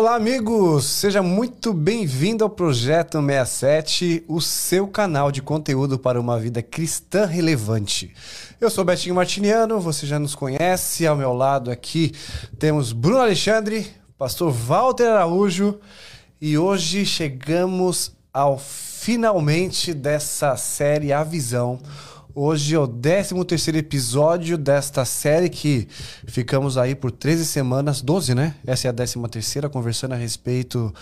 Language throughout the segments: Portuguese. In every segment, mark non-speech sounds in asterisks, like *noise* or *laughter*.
Olá, amigos! Seja muito bem-vindo ao Projeto 67, o seu canal de conteúdo para uma vida cristã relevante. Eu sou Betinho Martiniano, você já nos conhece. Ao meu lado aqui temos Bruno Alexandre, pastor Walter Araújo, e hoje chegamos ao finalmente dessa série A Visão Hoje é o 13 terceiro episódio desta série que ficamos aí por 13 semanas, 12, né? Essa é a 13 terceira, conversando a respeito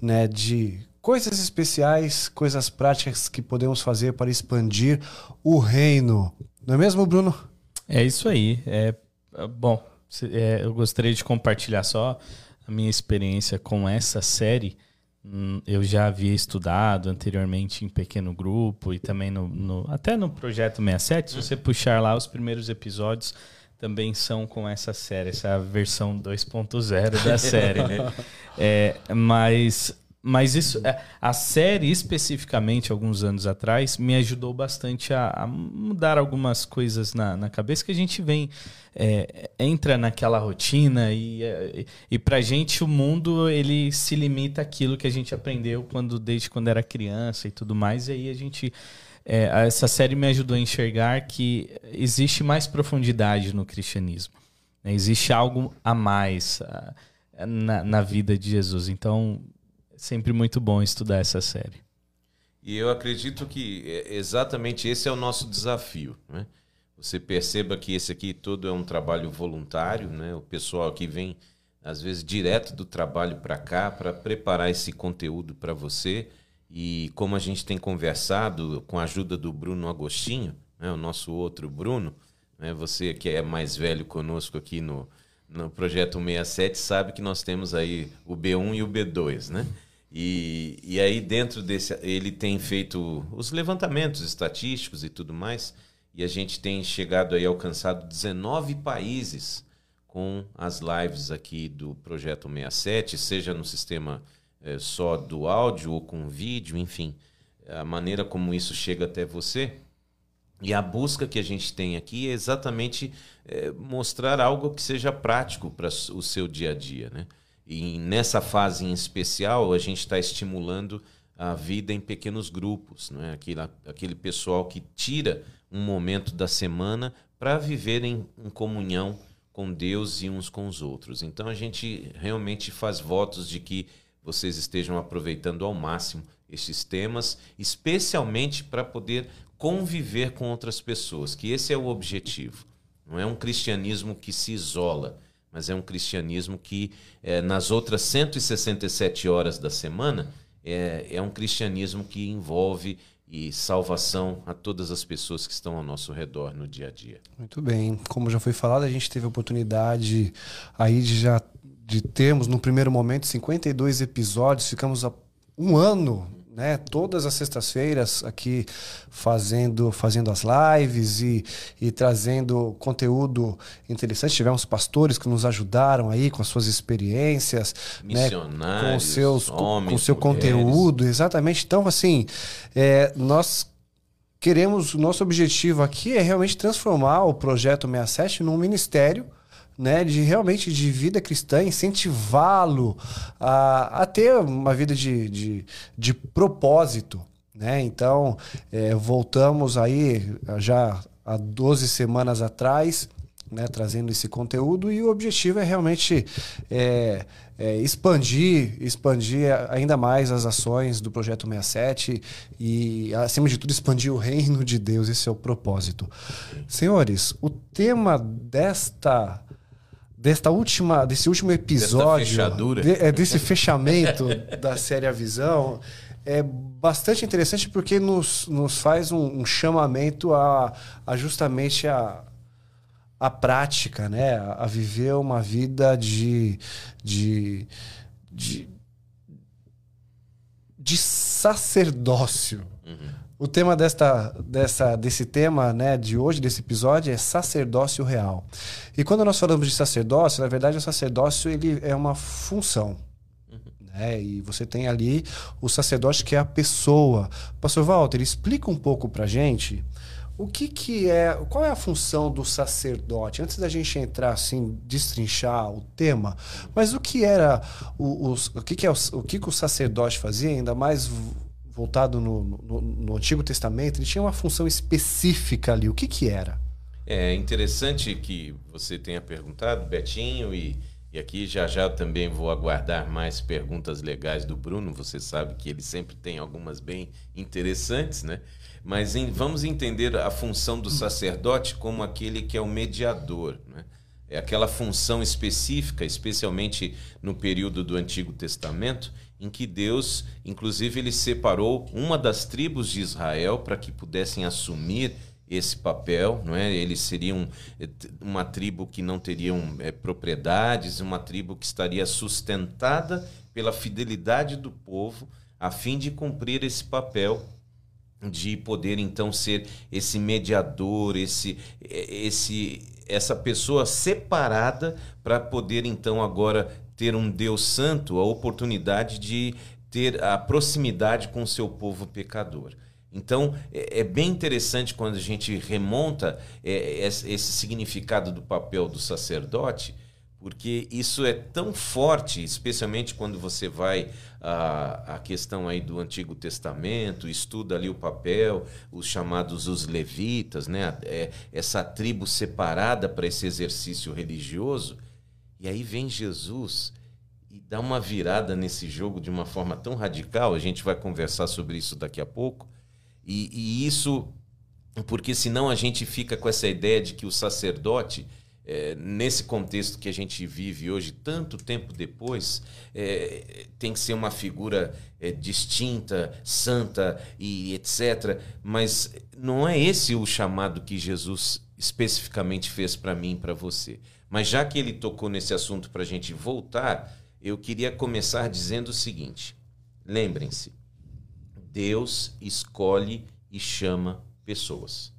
né, de coisas especiais, coisas práticas que podemos fazer para expandir o reino. Não é mesmo, Bruno? É isso aí. É, bom, é, eu gostaria de compartilhar só a minha experiência com essa série eu já havia estudado anteriormente em pequeno grupo e também no, no, até no projeto 67. Se você puxar lá os primeiros episódios também são com essa série, essa versão 2.0 da série, né? *laughs* É, mas mas isso, é, a série especificamente, alguns anos atrás, me ajudou bastante a, a mudar algumas coisas na, na, cabeça que a gente vem, é, entra naquela rotina e, é, e pra gente o mundo ele se limita àquilo que a gente aprendeu quando desde quando era criança e tudo mais. E aí a gente. É, essa série me ajudou a enxergar que existe mais profundidade no cristianismo. Né? Existe algo a mais a, na, na vida de Jesus. Então, Sempre muito bom estudar essa série. E eu acredito que é, exatamente esse é o nosso desafio. Né? Você perceba que esse aqui todo é um trabalho voluntário, né? o pessoal aqui vem, às vezes, direto do trabalho para cá para preparar esse conteúdo para você. E como a gente tem conversado com a ajuda do Bruno Agostinho, né? o nosso outro Bruno, né? você que é mais velho conosco aqui no, no projeto 67 sabe que nós temos aí o B1 e o B2, né? E, e aí dentro desse ele tem feito os levantamentos estatísticos e tudo mais, e a gente tem chegado aí alcançado 19 países com as lives aqui do projeto 67, seja no sistema é, só do áudio ou com vídeo, enfim, a maneira como isso chega até você. E a busca que a gente tem aqui é exatamente é, mostrar algo que seja prático para o seu dia a dia, né? E nessa fase em especial, a gente está estimulando a vida em pequenos grupos, não é? aquele, aquele pessoal que tira um momento da semana para viver em, comunhão com Deus e uns com os outros. Então a gente realmente faz votos de que vocês estejam aproveitando ao máximo esses temas, especialmente para poder conviver com outras pessoas, que esse é o objetivo. Não é um cristianismo que se isola, mas é um cristianismo que, é, nas outras 167 horas da semana, é, é um cristianismo que envolve e salvação a todas as pessoas que estão ao nosso redor no dia a dia. Muito bem. Como já foi falado, a gente teve a oportunidade aí de já de termos no primeiro momento 52 episódios, ficamos um ano né, todas as sextas-feiras aqui fazendo, fazendo as lives e, e trazendo conteúdo interessante. Tivemos pastores que nos ajudaram aí com as suas experiências, né, com seus homens, com seu mulheres. conteúdo, exatamente. Então, assim, é, nós queremos, o nosso objetivo aqui é realmente transformar o projeto 67 num ministério né, de realmente de vida cristã, incentivá-lo a, a ter uma vida de, de, de propósito. Né? Então, é, voltamos aí já há 12 semanas atrás, né, trazendo esse conteúdo, e o objetivo é realmente é, é, expandir, expandir ainda mais as ações do Projeto 67 e, acima de tudo, expandir o reino de Deus. Esse é o propósito. Senhores, o tema desta desta última, desse último episódio, de, é, desse fechamento *laughs* da série A Visão, é bastante interessante porque nos, nos faz um, um chamamento a, a, justamente a, a prática, né? A, viver uma vida de, de, de, de sacerdócio. Uhum. O tema desta, dessa, desse tema né, de hoje, desse episódio, é sacerdócio real. E quando nós falamos de sacerdócio, na verdade, o sacerdócio ele é uma função. Né? E você tem ali o sacerdote que é a pessoa. Pastor Walter, explica um pouco para gente O que, que é. Qual é a função do sacerdote? Antes da gente entrar assim, destrinchar o tema, mas o que era o, o, o que, que é o, o que, que o sacerdote fazia, ainda mais voltado no, no, no, Antigo Testamento, ele tinha uma função específica ali. O que, que era? É interessante que você tenha perguntado, Betinho, e, e aqui já já também vou aguardar mais perguntas legais do Bruno. Você sabe que ele sempre tem algumas bem interessantes, né? Mas em, vamos entender a função do sacerdote como aquele que é o mediador. Né? É aquela função específica, especialmente no período do Antigo Testamento, em que Deus, inclusive, ele separou uma das tribos de Israel para que pudessem assumir esse papel, não é? Eles seriam eh, uma tribo que não teriam é, propriedades, uma tribo que estaria sustentada pela fidelidade do povo, a fim de cumprir esse papel de poder então ser esse mediador, esse esse essa pessoa separada para poder então agora ter um Deus santo, a oportunidade de ter a proximidade com o seu povo pecador. Então é, é bem interessante quando a gente remonta é, esse significado do papel do sacerdote, porque isso é tão forte, especialmente quando você vai a questão aí do Antigo Testamento, estuda ali o papel, os chamados os levitas, né? É, essa tribo separada para esse exercício religioso. E aí vem Jesus e dá uma virada nesse jogo de uma forma tão radical. A gente vai conversar sobre isso daqui a pouco. E, e isso, porque senão a gente fica com essa ideia de que o sacerdote é, nesse contexto que a gente vive hoje, tanto tempo depois, é, tem que ser uma figura é, distinta, santa e etc. Mas não é esse o chamado que Jesus especificamente fez para mim e para você. Mas já que ele tocou nesse assunto para a gente voltar, eu queria começar dizendo o seguinte: lembrem-se, Deus escolhe e chama pessoas.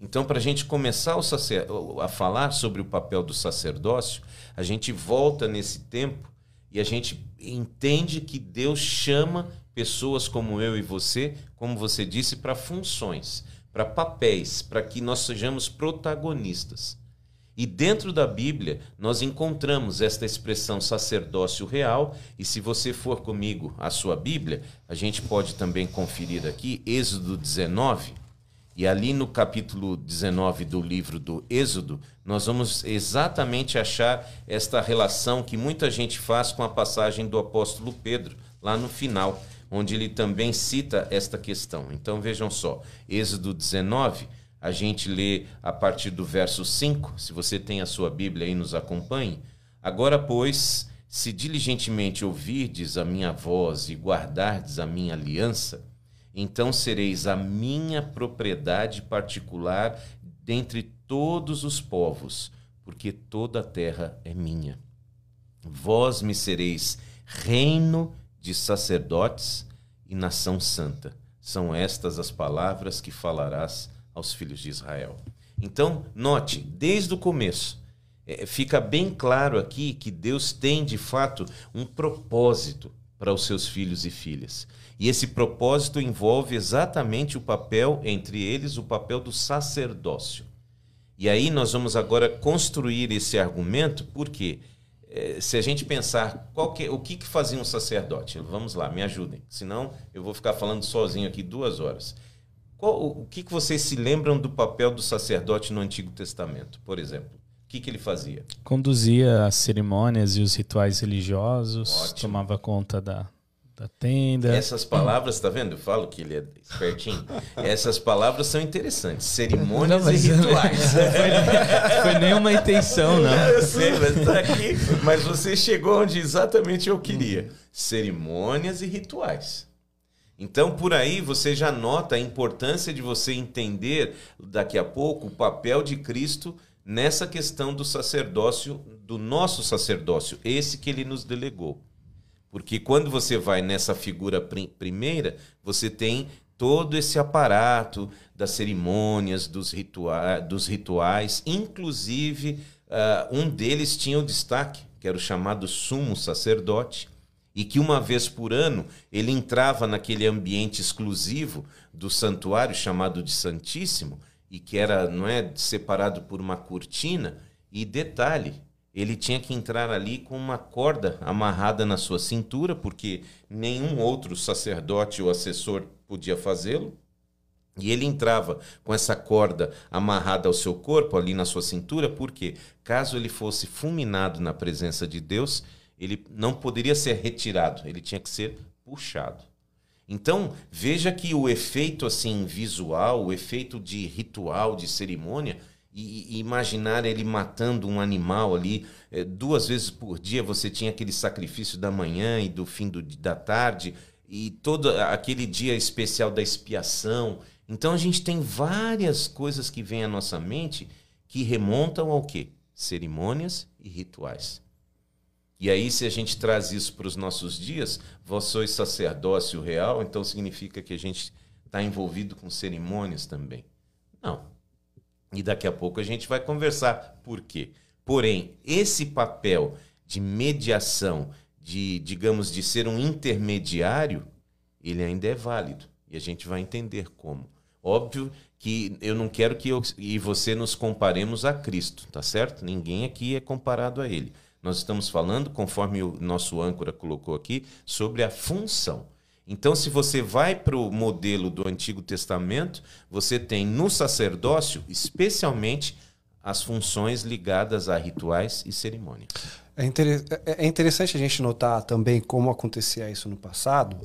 Então, para a gente começar a falar sobre o papel do sacerdócio, a gente volta nesse tempo e a gente entende que Deus chama pessoas como eu e você, como você disse, para funções, para papéis, para que nós sejamos protagonistas. E dentro da Bíblia, nós encontramos esta expressão sacerdócio real, e se você for comigo à sua Bíblia, a gente pode também conferir aqui, Êxodo 19, e ali no capítulo 19 do livro do Êxodo, nós vamos exatamente achar esta relação que muita gente faz com a passagem do apóstolo Pedro, lá no final, onde ele também cita esta questão. Então vejam só, Êxodo 19, a gente lê a partir do verso 5, se você tem a sua Bíblia aí, nos acompanhe. Agora, pois, se diligentemente ouvirdes a minha voz e guardardes a minha aliança, então sereis a minha propriedade particular dentre todos os povos, porque toda a terra é minha. Vós me sereis reino de sacerdotes e nação santa. São estas as palavras que falarás aos filhos de Israel. Então, note, desde o começo, é, fica bem claro aqui que Deus tem de fato um propósito para os seus filhos e filhas. E esse propósito envolve exatamente o papel, entre eles, o papel do sacerdócio. E aí nós vamos agora construir esse argumento, porque eh, se a gente pensar que, o que, que fazia um sacerdote, vamos lá, me ajudem, senão eu vou ficar falando sozinho aqui duas horas. Qual, o que, que vocês se lembram do papel do sacerdote no Antigo Testamento, por exemplo? O que, que ele fazia? Conduzia as cerimônias e os rituais religiosos, Ótimo. tomava conta da, da tenda. Essas palavras, tá vendo? Eu falo que ele é espertinho. Essas palavras são interessantes. Cerimônias não, e rituais. Não *laughs* foi, foi nenhuma intenção, não. Eu sei, mas tá aqui. Mas você chegou onde exatamente eu queria. Cerimônias e rituais. Então, por aí você já nota a importância de você entender daqui a pouco o papel de Cristo nessa questão do sacerdócio, do nosso sacerdócio, esse que ele nos delegou. Porque quando você vai nessa figura primeira, você tem todo esse aparato das cerimônias, dos, ritua dos rituais, inclusive uh, um deles tinha o destaque, que era o chamado sumo sacerdote, e que uma vez por ano ele entrava naquele ambiente exclusivo do santuário chamado de Santíssimo e que era não é separado por uma cortina e detalhe ele tinha que entrar ali com uma corda amarrada na sua cintura porque nenhum outro sacerdote ou assessor podia fazê-lo e ele entrava com essa corda amarrada ao seu corpo ali na sua cintura porque caso ele fosse fulminado na presença de Deus ele não poderia ser retirado, ele tinha que ser puxado. Então, veja que o efeito assim visual, o efeito de ritual, de cerimônia, e, e imaginar ele matando um animal ali é, duas vezes por dia, você tinha aquele sacrifício da manhã e do fim do, da tarde, e todo aquele dia especial da expiação. Então, a gente tem várias coisas que vêm à nossa mente que remontam ao quê? Cerimônias e rituais. E aí, se a gente traz isso para os nossos dias, vós sois sacerdócio real, então significa que a gente está envolvido com cerimônias também. Não. E daqui a pouco a gente vai conversar por quê. Porém, esse papel de mediação, de, digamos, de ser um intermediário, ele ainda é válido. E a gente vai entender como. Óbvio que eu não quero que eu e você nos comparemos a Cristo, tá certo? Ninguém aqui é comparado a ele. Nós estamos falando, conforme o nosso âncora colocou aqui, sobre a função. Então, se você vai para o modelo do Antigo Testamento, você tem no sacerdócio, especialmente, as funções ligadas a rituais e cerimônias. É, é, é interessante a gente notar também como acontecia isso no passado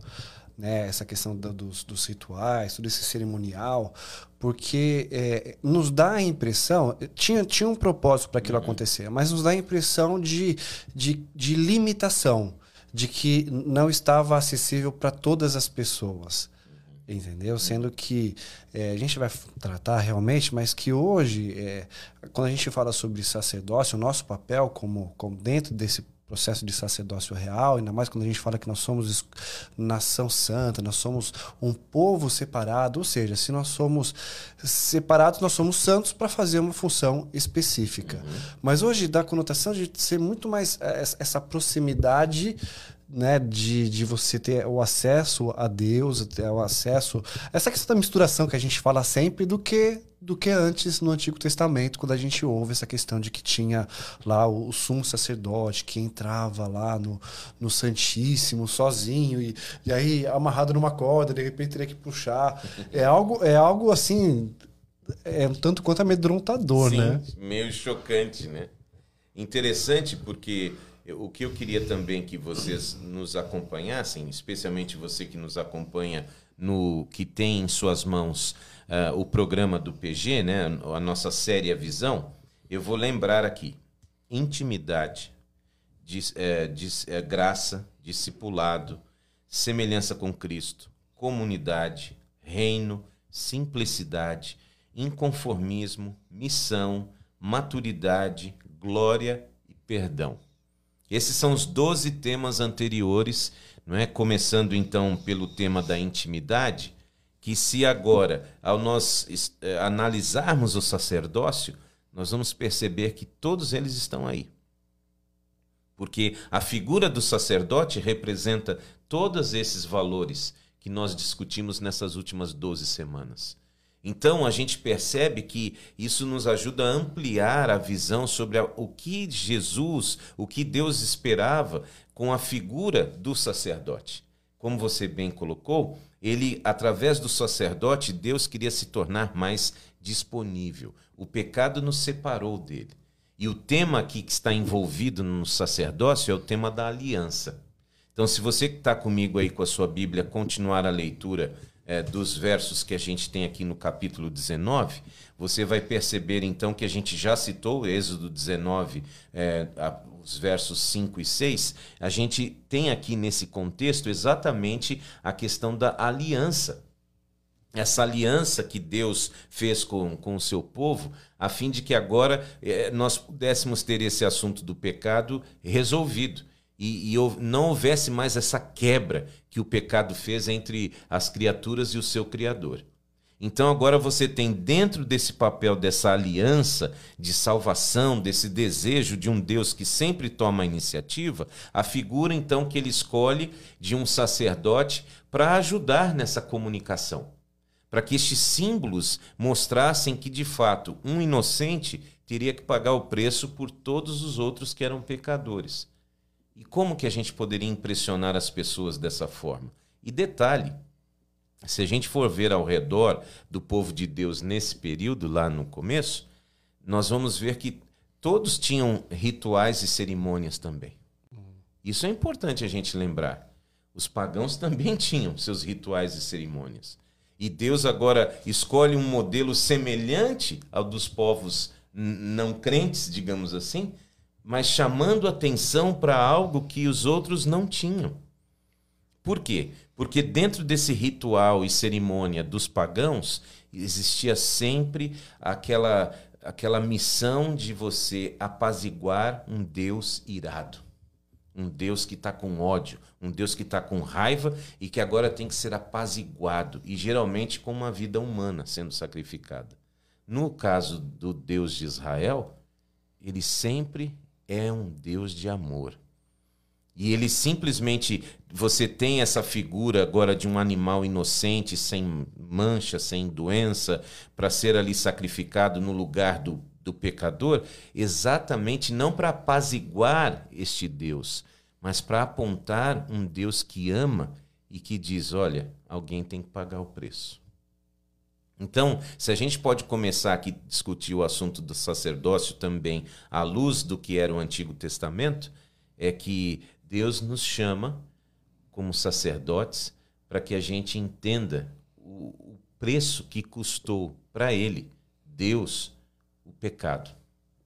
né, essa questão do, dos, dos, rituais, todo esse cerimonial, porque é, nos dá a impressão, tinha, tinha um propósito para aquilo uhum. acontecer, mas nos dá a impressão de, de, de limitação, de que não estava acessível para todas as pessoas. Entendeu? Uhum. Sendo que é, a gente vai tratar realmente, mas que hoje, é, quando a gente fala sobre sacerdócio, o nosso papel como, como dentro desse processo de sacerdócio real, ainda mais quando a gente fala que nós somos nação santa, nós somos um povo separado, ou seja, se nós somos separados, nós somos santos para fazer uma função específica. Uhum. Mas hoje dá a conotação de ser muito mais eh, essa proximidade né, de, de você ter o acesso a Deus, ter o acesso. Essa questão da misturação que a gente fala sempre, do que do que antes no Antigo Testamento, quando a gente ouve essa questão de que tinha lá o, o sumo sacerdote que entrava lá no, no Santíssimo sozinho e, e aí amarrado numa corda, de repente teria que puxar. É algo, é algo assim, é um tanto quanto amedrontador, Sim, né? Meio chocante, né? Interessante porque o que eu queria também que vocês nos acompanhassem, especialmente você que nos acompanha no que tem em suas mãos uh, o programa do PG, né, a nossa série A Visão, eu vou lembrar aqui: intimidade, dis, é, dis, é, graça, discipulado, semelhança com Cristo, comunidade, reino, simplicidade, inconformismo, missão, maturidade, glória e perdão. Esses são os 12 temas anteriores, não é? Começando então pelo tema da intimidade, que se agora, ao nós eh, analisarmos o sacerdócio, nós vamos perceber que todos eles estão aí. Porque a figura do sacerdote representa todos esses valores que nós discutimos nessas últimas 12 semanas. Então a gente percebe que isso nos ajuda a ampliar a visão sobre o que Jesus, o que Deus esperava com a figura do sacerdote. Como você bem colocou, ele através do sacerdote, Deus queria se tornar mais disponível. O pecado nos separou dele. E o tema aqui que está envolvido no sacerdócio é o tema da aliança. Então, se você que está comigo aí com a sua Bíblia continuar a leitura é, dos versos que a gente tem aqui no capítulo 19, você vai perceber então que a gente já citou, Êxodo 19, é, a, os versos 5 e 6, a gente tem aqui nesse contexto exatamente a questão da aliança. Essa aliança que Deus fez com, com o seu povo, a fim de que agora é, nós pudéssemos ter esse assunto do pecado resolvido e, e não houvesse mais essa quebra que o pecado fez entre as criaturas e o seu Criador. Então agora você tem dentro desse papel dessa aliança de salvação, desse desejo de um Deus que sempre toma a iniciativa, a figura então que ele escolhe de um sacerdote para ajudar nessa comunicação. Para que estes símbolos mostrassem que de fato um inocente teria que pagar o preço por todos os outros que eram pecadores. E como que a gente poderia impressionar as pessoas dessa forma? E detalhe, se a gente for ver ao redor do povo de Deus nesse período, lá no começo, nós vamos ver que todos tinham rituais e cerimônias também. Isso é importante a gente lembrar. Os pagãos *laughs* também tinham seus rituais e cerimônias. E Deus agora escolhe um modelo semelhante ao dos povos não crentes, digamos assim, mas chamando atenção para algo que os outros não tinham. Por quê? Porque dentro desse ritual e cerimônia dos pagãos existia sempre aquela aquela missão de você apaziguar um Deus irado. Um Deus que está com ódio, um Deus que está com raiva e que agora tem que ser apaziguado, e geralmente com uma vida humana sendo sacrificada. No caso do Deus de Israel, ele sempre é um Deus de amor. E ele simplesmente, você tem essa figura agora de um animal inocente, sem mancha, sem doença, para ser ali sacrificado no lugar do, do pecador, exatamente não para apaziguar este Deus, mas para apontar um Deus que ama e que diz: olha, alguém tem que pagar o preço. Então, se a gente pode começar aqui a discutir o assunto do sacerdócio também à luz do que era o Antigo Testamento, é que Deus nos chama como sacerdotes para que a gente entenda o, preço que custou para Ele, Deus, o pecado.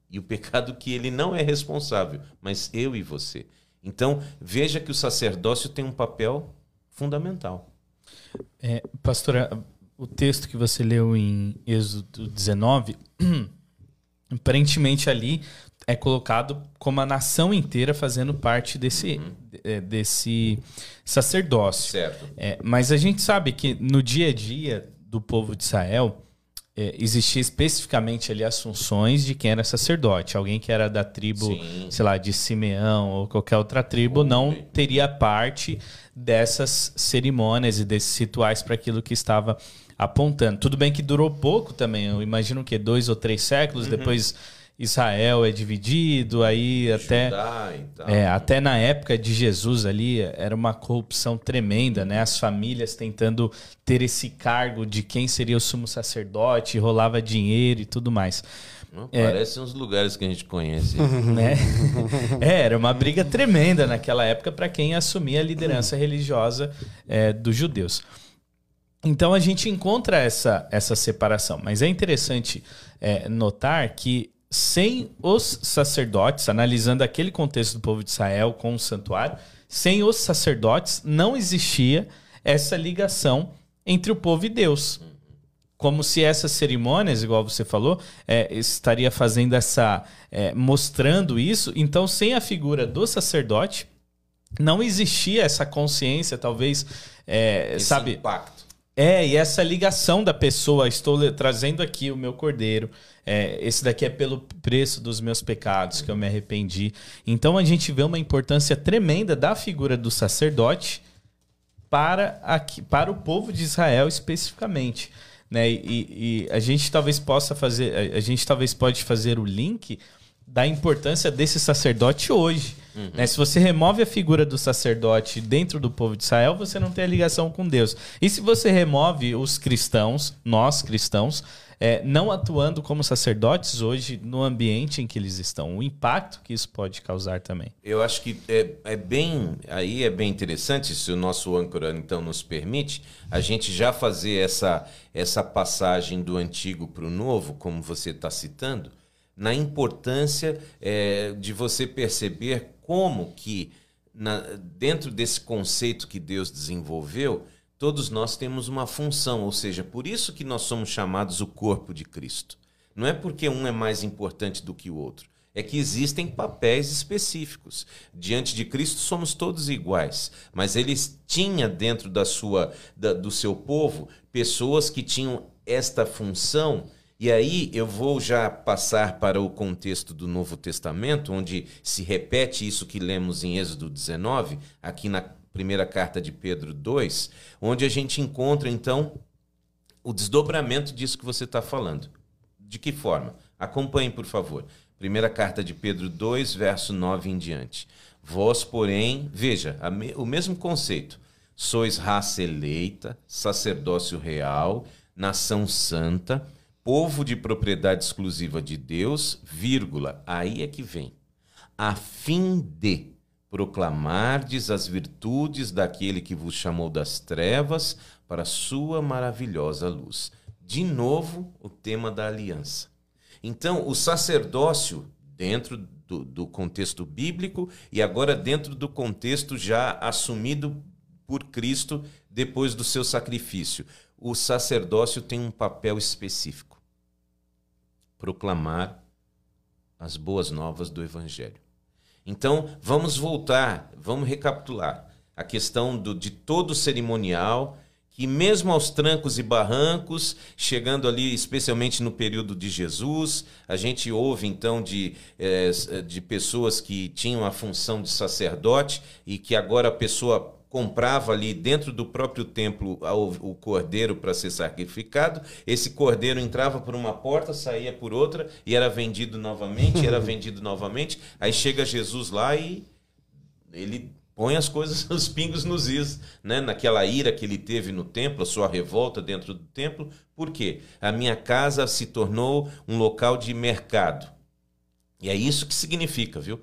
E o pecado que Ele não é responsável, mas eu e você. Então, veja que o sacerdócio tem um papel fundamental. É, pastora, o texto que você leu em Êxodo 19, *clears throat* aparentemente ali é colocado como a nação inteira fazendo parte desse, uhum. É, desse sacerdócio. Certo. É, mas a gente sabe que no dia a dia do povo de Israel é, existia especificamente ali as funções de quem era sacerdote. Alguém que era da tribo, Sim. sei lá, de Simeão ou qualquer outra tribo não teria parte dessas cerimônias e desses rituais para aquilo que estava apontando. Tudo bem que durou pouco também, eu imagino que dois ou três séculos, uhum. depois Israel é dividido, aí até é, até na época de Jesus ali era uma corrupção tremenda, né? As famílias tentando ter esse cargo de quem seria o sumo sacerdote, rolava dinheiro e tudo mais. Não, é, parece uns lugares que a gente conhece. *laughs* Né? é, era uma briga tremenda naquela época para quem assumia a liderança religiosa é, dos judeus. Então a gente encontra essa, essa separação, mas é interessante é, notar que sem os sacerdotes, analisando aquele contexto do povo de Israel com o santuário, sem os sacerdotes não existia essa ligação entre o povo e Deus. Como se essas cerimônias, igual você falou, é, estaria fazendo essa. É, mostrando isso. Então, sem a figura do sacerdote, não existia essa consciência, talvez. É, Esse sabe? impacto. É, e essa ligação da pessoa, estou trazendo aqui o meu cordeiro, é, esse daqui é pelo preço dos meus pecados que eu me arrependi. Então a gente vê uma importância tremenda da figura do sacerdote para, aqui, para o povo de Israel especificamente. Né? E, e a gente talvez possa fazer, a gente talvez pode fazer o link da importância desse sacerdote hoje. Uhum. Né? Se você remove a figura do sacerdote dentro do povo de Israel, você não tem a ligação com Deus. E se você remove os cristãos, nós cristãos, é, não atuando como sacerdotes hoje no ambiente em que eles estão, o impacto que isso pode causar também. Eu acho que é, é bem aí é bem interessante se o nosso âncora então nos permite a gente já fazer essa essa passagem do antigo para o novo, como você está citando, na importância é, de você perceber como que, na, dentro desse conceito que Deus desenvolveu, todos nós temos uma função, ou seja, por isso que nós somos chamados o corpo de Cristo. Não é porque um é mais importante do que o outro. É que existem papéis específicos. Diante de Cristo somos todos iguais, mas ele tinha dentro da sua da, do seu povo pessoas que tinham esta função, e aí eu vou já passar para o contexto do Novo Testamento, onde se repete isso que lemos em Êxodo 19, aqui na primeira carta de Pedro 2, onde a gente encontra então o desdobramento disso que você está falando. De que forma? Acompanhe, por favor. Primeira carta de Pedro 2, verso 9 em diante. Vós, porém, veja, o mesmo conceito. Sois raça eleita, sacerdócio real, nação santa, povo de propriedade exclusiva de Deus, vírgula, aí é que vem, a fim de proclamardes as virtudes daquele que vos chamou das trevas para sua maravilhosa luz. De novo, o tema da aliança. Então, o sacerdócio, dentro do, do contexto bíblico, e agora dentro do contexto já assumido por Cristo depois do seu sacrifício, o sacerdócio tem um papel específico: proclamar as boas novas do Evangelho. Então, vamos voltar, vamos recapitular a questão do, de todo o cerimonial, que mesmo aos trancos e barrancos, chegando ali, especialmente no período de Jesus, a gente ouve então de, é, de pessoas que tinham a função de sacerdote e que agora a pessoa comprava ali dentro do próprio templo o cordeiro para ser sacrificado. Esse cordeiro entrava por uma porta, saía por outra e era vendido novamente, era *laughs* vendido novamente. Aí chega Jesus lá e ele põe as coisas, *laughs* os pingos nos is, né? Naquela ira que ele teve no templo, a sua revolta dentro do templo. Por quê? A minha casa se tornou um local de mercado. E é isso que significa, viu?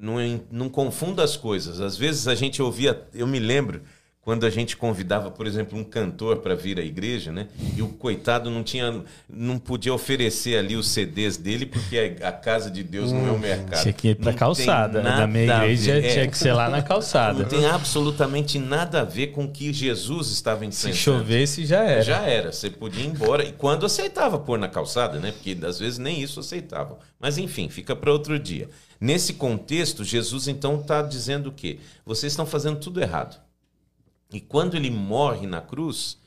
Não, não confunda as coisas. Às vezes a gente ouvia, eu me lembro quando a gente convidava, por exemplo, um cantor para vir à igreja, né? E o coitado não tinha, não podia oferecer ali os CDs dele porque a, casa de Deus hum, não é o hum, mercado. Tinha que ir para calçada. Na minha igreja é, tinha que ser lá na calçada. Não tem absolutamente nada a ver com o que Jesus estava ensinando. Se chovesse já era. Já era. Você podia ir embora e quando aceitava pôr na calçada, né? Porque às vezes nem isso aceitavam. Mas enfim, fica para outro dia. Nesse contexto, Jesus então está dizendo o quê? Vocês estão fazendo tudo errado. E quando ele morre na cruz,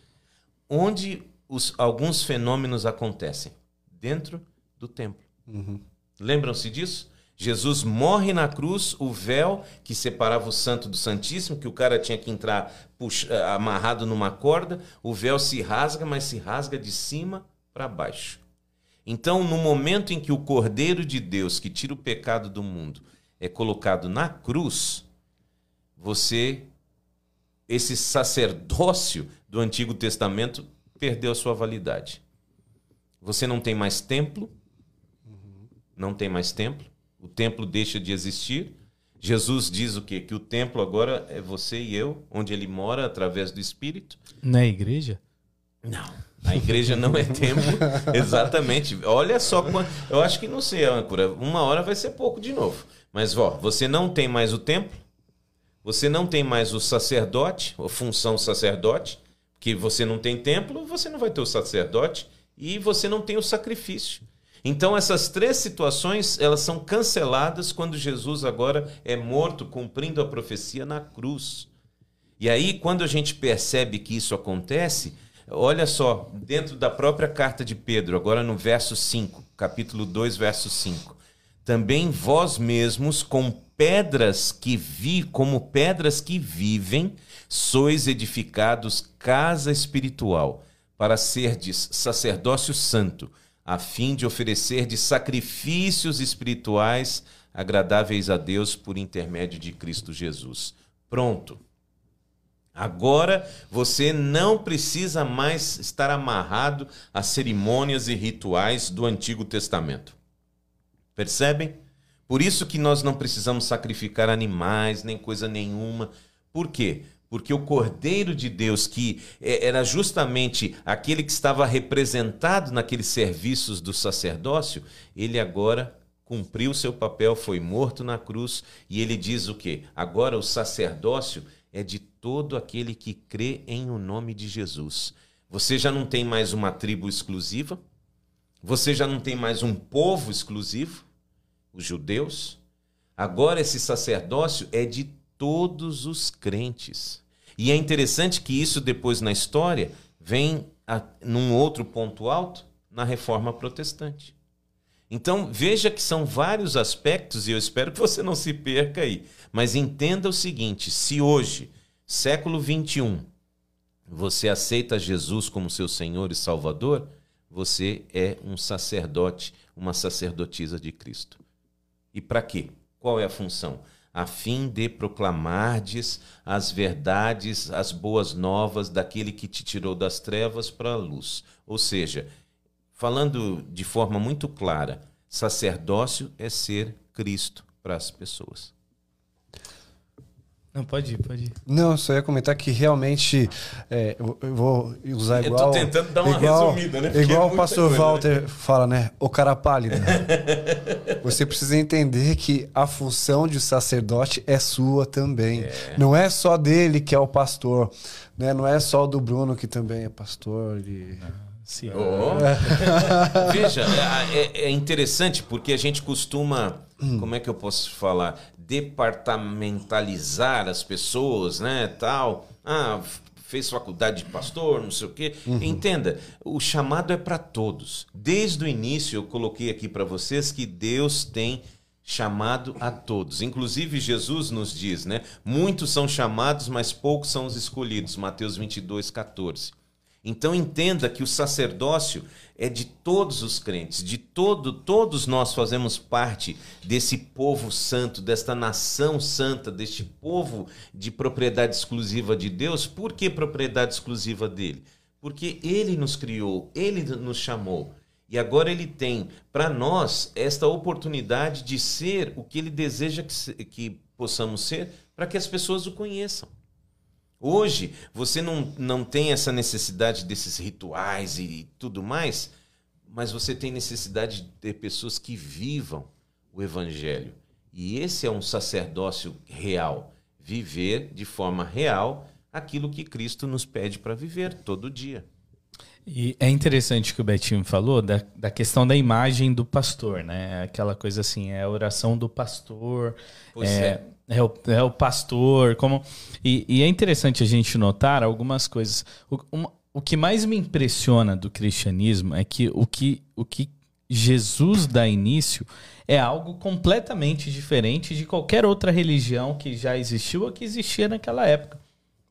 onde os, alguns fenômenos acontecem? Dentro do templo. Uhum. Lembram-se disso? Jesus morre na cruz, o véu que separava o santo do santíssimo, que o cara tinha que entrar puxa, amarrado numa corda, o véu se rasga, mas se rasga de cima para baixo. Então, no momento em que o Cordeiro de Deus, que tira o pecado do mundo, é colocado na cruz, você, esse sacerdócio do Antigo Testamento, perdeu a sua validade. Você não tem mais templo, não tem mais templo, o templo deixa de existir. Jesus diz o quê? Que o templo agora é você e eu, onde ele mora através do Espírito. Na igreja? Não. A igreja não é templo. *laughs* Exatamente. Olha só, eu acho que não sei, âncora. Uma hora vai ser pouco de novo. Mas, ó, você não tem mais o templo, você não tem mais o sacerdote, a função sacerdote, que você não tem templo, você não vai ter o sacerdote e você não tem o sacrifício. Então essas três situações, elas são canceladas quando Jesus agora é morto cumprindo a profecia na cruz. E aí quando a gente percebe que isso acontece, Olha só, dentro da própria carta de Pedro, agora no verso 5, capítulo 2, verso 5. Também vós mesmos, com pedras que vi, como pedras que vivem, sois edificados casa espiritual, para serdes sacerdócio santo, a fim de oferecer de sacrifícios espirituais agradáveis a Deus por intermédio de Cristo Jesus. Pronto. Agora você não precisa mais estar amarrado a cerimônias e rituais do Antigo Testamento. Percebem? Por isso que nós não precisamos sacrificar animais, nem coisa nenhuma. Por quê? Porque o Cordeiro de Deus, que é, era justamente aquele que estava representado naqueles serviços do sacerdócio, ele agora cumpriu seu papel, foi morto na cruz, e ele diz o quê? Agora o sacerdócio é de todo aquele que crê em o nome de Jesus. Você já não tem mais uma tribo exclusiva, você já não tem mais um povo exclusivo, os judeus. Agora esse sacerdócio é de todos os crentes. E é interessante que isso depois na história vem a, num outro ponto alto, na reforma protestante. Então, veja que são vários aspectos, e eu espero que você não se perca aí. Mas entenda o seguinte: se hoje, século 21, você aceita Jesus como seu Senhor e Salvador, você é um sacerdote, uma sacerdotisa de Cristo. E para quê? Qual é a função? A fim de proclamardes as verdades, as boas novas daquele que te tirou das trevas para a luz. Ou seja, falando de forma muito clara, sacerdócio é ser Cristo para as pessoas. Não, pode ir, pode ir. Não, só ia comentar que realmente é, eu vou usar igual. Eu tô tentando dar uma igual, resumida, né? Porque igual é o pastor coisa, Walter né? fala, né? O cara pálido. *laughs* Você precisa entender que a função de sacerdote é sua também. É. Não é só dele que é o pastor. Né? Não é só do Bruno que também é pastor. E... Sim. Oh. *laughs* Veja, é, é, interessante porque a gente costuma. Hum. Como é que eu posso falar? departamentalizar as pessoas, né, tal. Ah, fez faculdade de pastor, não sei o quê. Uhum. Entenda, o chamado é para todos. Desde o início eu coloquei aqui para vocês que Deus tem chamado a todos. Inclusive Jesus nos diz, né? Muitos são chamados, mas poucos são os escolhidos. Mateus 22, 14. Então entenda que o sacerdócio é de todos os crentes, de todo, todos nós fazemos parte desse povo santo, desta nação santa, deste povo de propriedade exclusiva de Deus. Por que propriedade exclusiva dele? Porque ele nos criou, ele nos chamou. E agora ele tem para nós esta oportunidade de ser o que ele deseja que, que possamos ser, para que as pessoas o conheçam. Hoje, você não, não tem essa necessidade desses rituais e tudo mais, mas você tem necessidade de ter pessoas que vivam o Evangelho. E esse é um sacerdócio real. Viver de forma real aquilo que Cristo nos pede para viver todo dia. E é interessante que o Betinho falou da, da questão da imagem do pastor, né? Aquela coisa assim, é a oração do pastor, é, é. É, o, é o pastor, como e, e, é interessante a gente notar algumas coisas. O, uma, o que mais me impressiona do cristianismo é que o que, o que Jesus dá início é algo completamente diferente de qualquer outra religião que já existiu ou que existia naquela época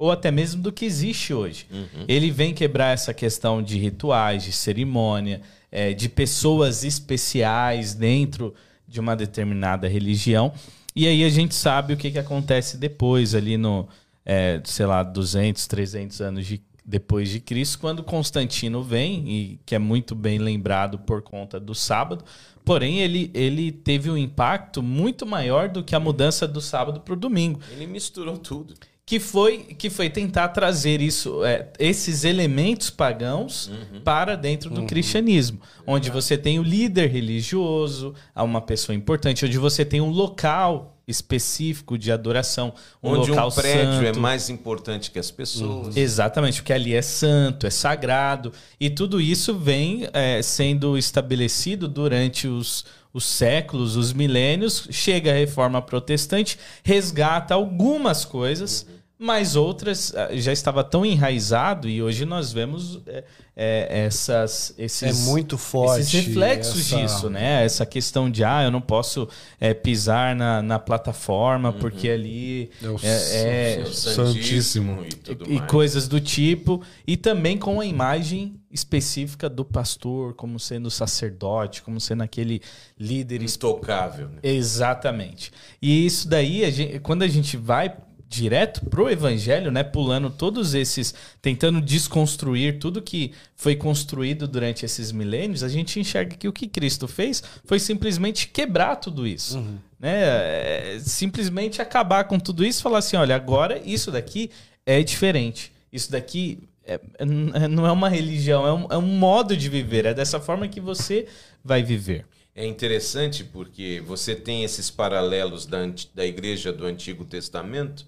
ou até mesmo do que existe hoje. Uhum. Ele vem quebrar essa questão de rituais, de cerimônia, é, de pessoas especiais dentro de uma determinada religião. E aí a gente sabe o que, que acontece depois, ali no, é, sei lá, 200, 300 anos de, depois de Cristo, quando Constantino vem, e que é muito bem lembrado por conta do sábado, porém ele, ele teve um impacto muito maior do que a mudança do sábado para o domingo. Ele misturou tudo que foi que foi tentar trazer isso, é, esses elementos pagãos uhum. para dentro do uhum. cristianismo, onde você tem o líder religioso, uma pessoa importante, onde você tem um local específico de adoração, um onde local um prédio é santo. é mais importante que as pessoas. Uhum. Exatamente, porque ali é santo, é sagrado e tudo isso vem é, sendo estabelecido durante os os séculos, os milênios, chega a reforma protestante, resgata algumas coisas, mas outras ah, já estava tão enraizado e hoje nós vemos é, é, essas esses é muito forte esses reflexos essa... disso né essa questão de ah eu não posso é, pisar na, na plataforma uhum. porque ali é, é, santíssimo e, e, coisas do tipo e também com a imagem específica do pastor como sendo sacerdote como sendo aquele líder intocável né? exatamente e isso daí a gente, quando a gente vai direto pro evangelho, né, pulando todos esses, tentando desconstruir tudo que foi construído durante esses milênios, a gente enxerga que o que Cristo fez foi simplesmente quebrar tudo isso. Uhum. Né? É, simplesmente acabar com tudo isso e falar assim: olha, agora isso daqui é diferente. Isso daqui é, é não é uma religião, é um, é um modo de viver. É dessa forma que você vai viver. É interessante porque você tem esses paralelos da, da igreja do Antigo Testamento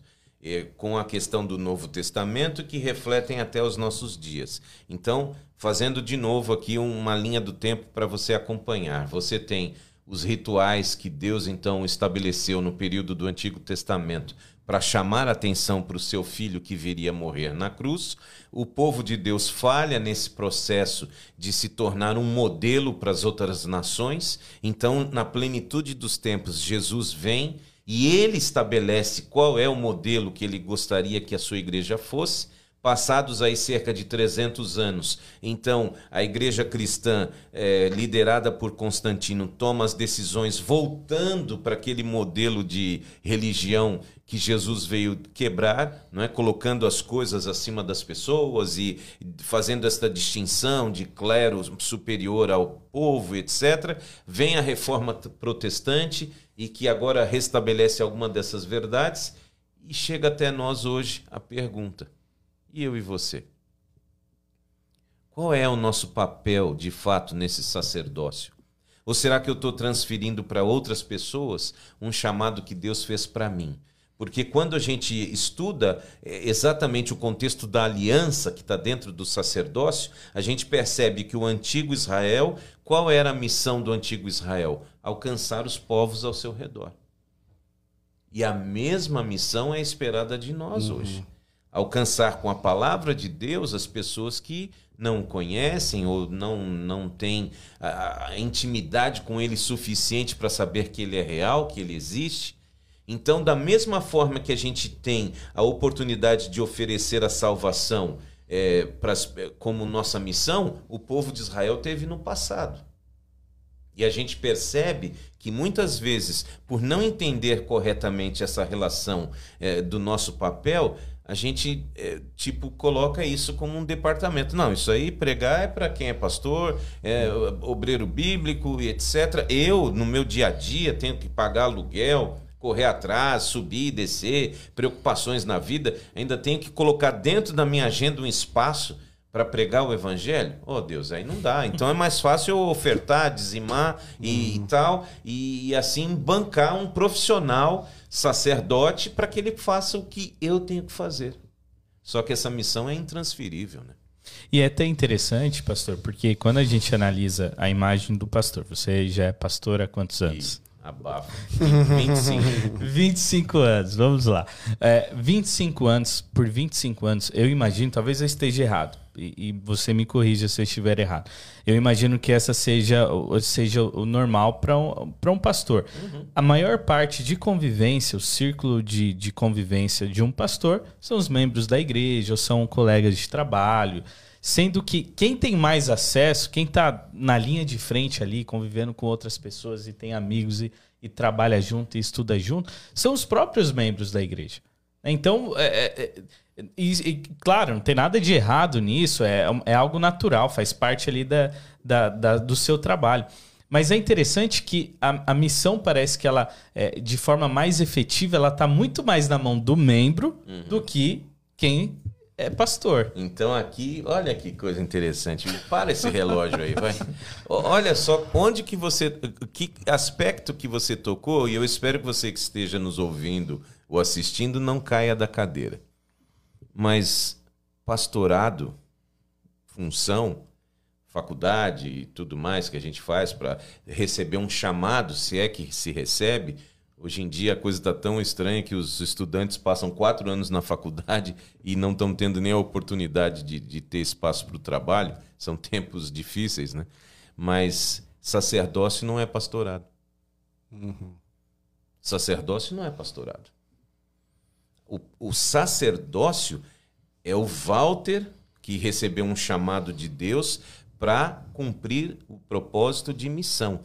com a questão do Novo Testamento que refletem até os nossos dias. Então, fazendo de novo aqui uma linha do tempo para você acompanhar. Você tem os rituais que Deus então estabeleceu no período do Antigo Testamento para chamar atenção para o seu filho que viria morrer na cruz. O povo de Deus falha nesse processo de se tornar um modelo para as outras nações. Então, na plenitude dos tempos, Jesus vem e ele estabelece qual é o modelo que ele gostaria que a sua igreja fosse passados aí cerca de 300 anos. Então, a igreja cristã, é, liderada por Constantino, toma as decisões voltando para aquele modelo de religião que Jesus veio quebrar, não é? colocando as coisas acima das pessoas e fazendo esta distinção de clero superior ao povo, etc. Vem a reforma protestante e que agora restabelece alguma dessas verdades e chega até nós hoje a pergunta: e eu e você? Qual é o nosso papel, de fato, nesse sacerdócio? Ou será que eu estou transferindo para outras pessoas um chamado que Deus fez para mim? Porque quando a gente estuda é, exatamente o contexto da aliança que está dentro do sacerdócio, a gente percebe que o antigo Israel, qual era a missão do antigo Israel? Alcançar os povos ao seu redor. E a mesma missão é esperada de nós uhum. hoje alcançar com a palavra de Deus as pessoas que não conhecem ou não, não têm a, a intimidade com ele suficiente para saber que ele é real, que ele existe. Então, da mesma forma que a gente tem a oportunidade de oferecer a salvação é, pras, como nossa missão, o povo de Israel teve no passado. E a gente percebe que muitas vezes, por não entender corretamente essa relação é, do nosso papel, a gente é, tipo coloca isso como um departamento. Não, isso aí pregar é para quem é pastor, é obreiro bíblico e etc. Eu no meu dia a dia tenho que pagar aluguel, correr atrás, subir e descer, preocupações na vida, ainda tenho que colocar dentro da minha agenda um espaço para pregar o evangelho? Oh, Deus, aí não dá. Então é mais fácil eu ofertar, dizimar e, uhum. e tal, e, e assim bancar um profissional sacerdote para que ele faça o que eu tenho que fazer. Só que essa missão é intransferível, né? E é até interessante, pastor, porque quando a gente analisa a imagem do pastor, você já é pastor há quantos anos? Abafa. *laughs* 25. 25 anos, vamos lá. É, 25 anos, por 25 anos, eu imagino, talvez eu esteja errado, e, e, você me corrija se eu estiver errado. Eu imagino que essa seja, seja o normal para um, um pastor. Uhum. A maior parte de convivência, o círculo de, de convivência de um pastor, são os membros da igreja, ou são colegas de trabalho. Sendo que quem tem mais acesso, quem está na linha de frente ali, convivendo com outras pessoas e tem amigos e, e trabalha junto e estuda junto, são os próprios membros da igreja. Então, é, é, é, e, e, claro, não tem nada de errado nisso, é, é algo natural, faz parte ali da, da, da do seu trabalho. Mas é interessante que a, a missão parece que ela, é, de forma mais efetiva, ela está muito mais na mão do membro uhum. do que quem é pastor. Então aqui, olha que coisa interessante. Para esse relógio aí, vai. Olha só onde que você, que aspecto que você tocou e eu espero que você que esteja nos ouvindo ou assistindo não caia da cadeira. Mas pastorado, função, faculdade e tudo mais que a gente faz para receber um chamado, se é que se recebe, Hoje em dia a coisa está tão estranha que os estudantes passam quatro anos na faculdade e não estão tendo nem a oportunidade de, de ter espaço para o trabalho. São tempos difíceis, né? Mas sacerdócio não é pastorado. Uhum. Sacerdócio não é pastorado. O, o sacerdócio é o Walter que recebeu um chamado de Deus para cumprir o propósito de missão.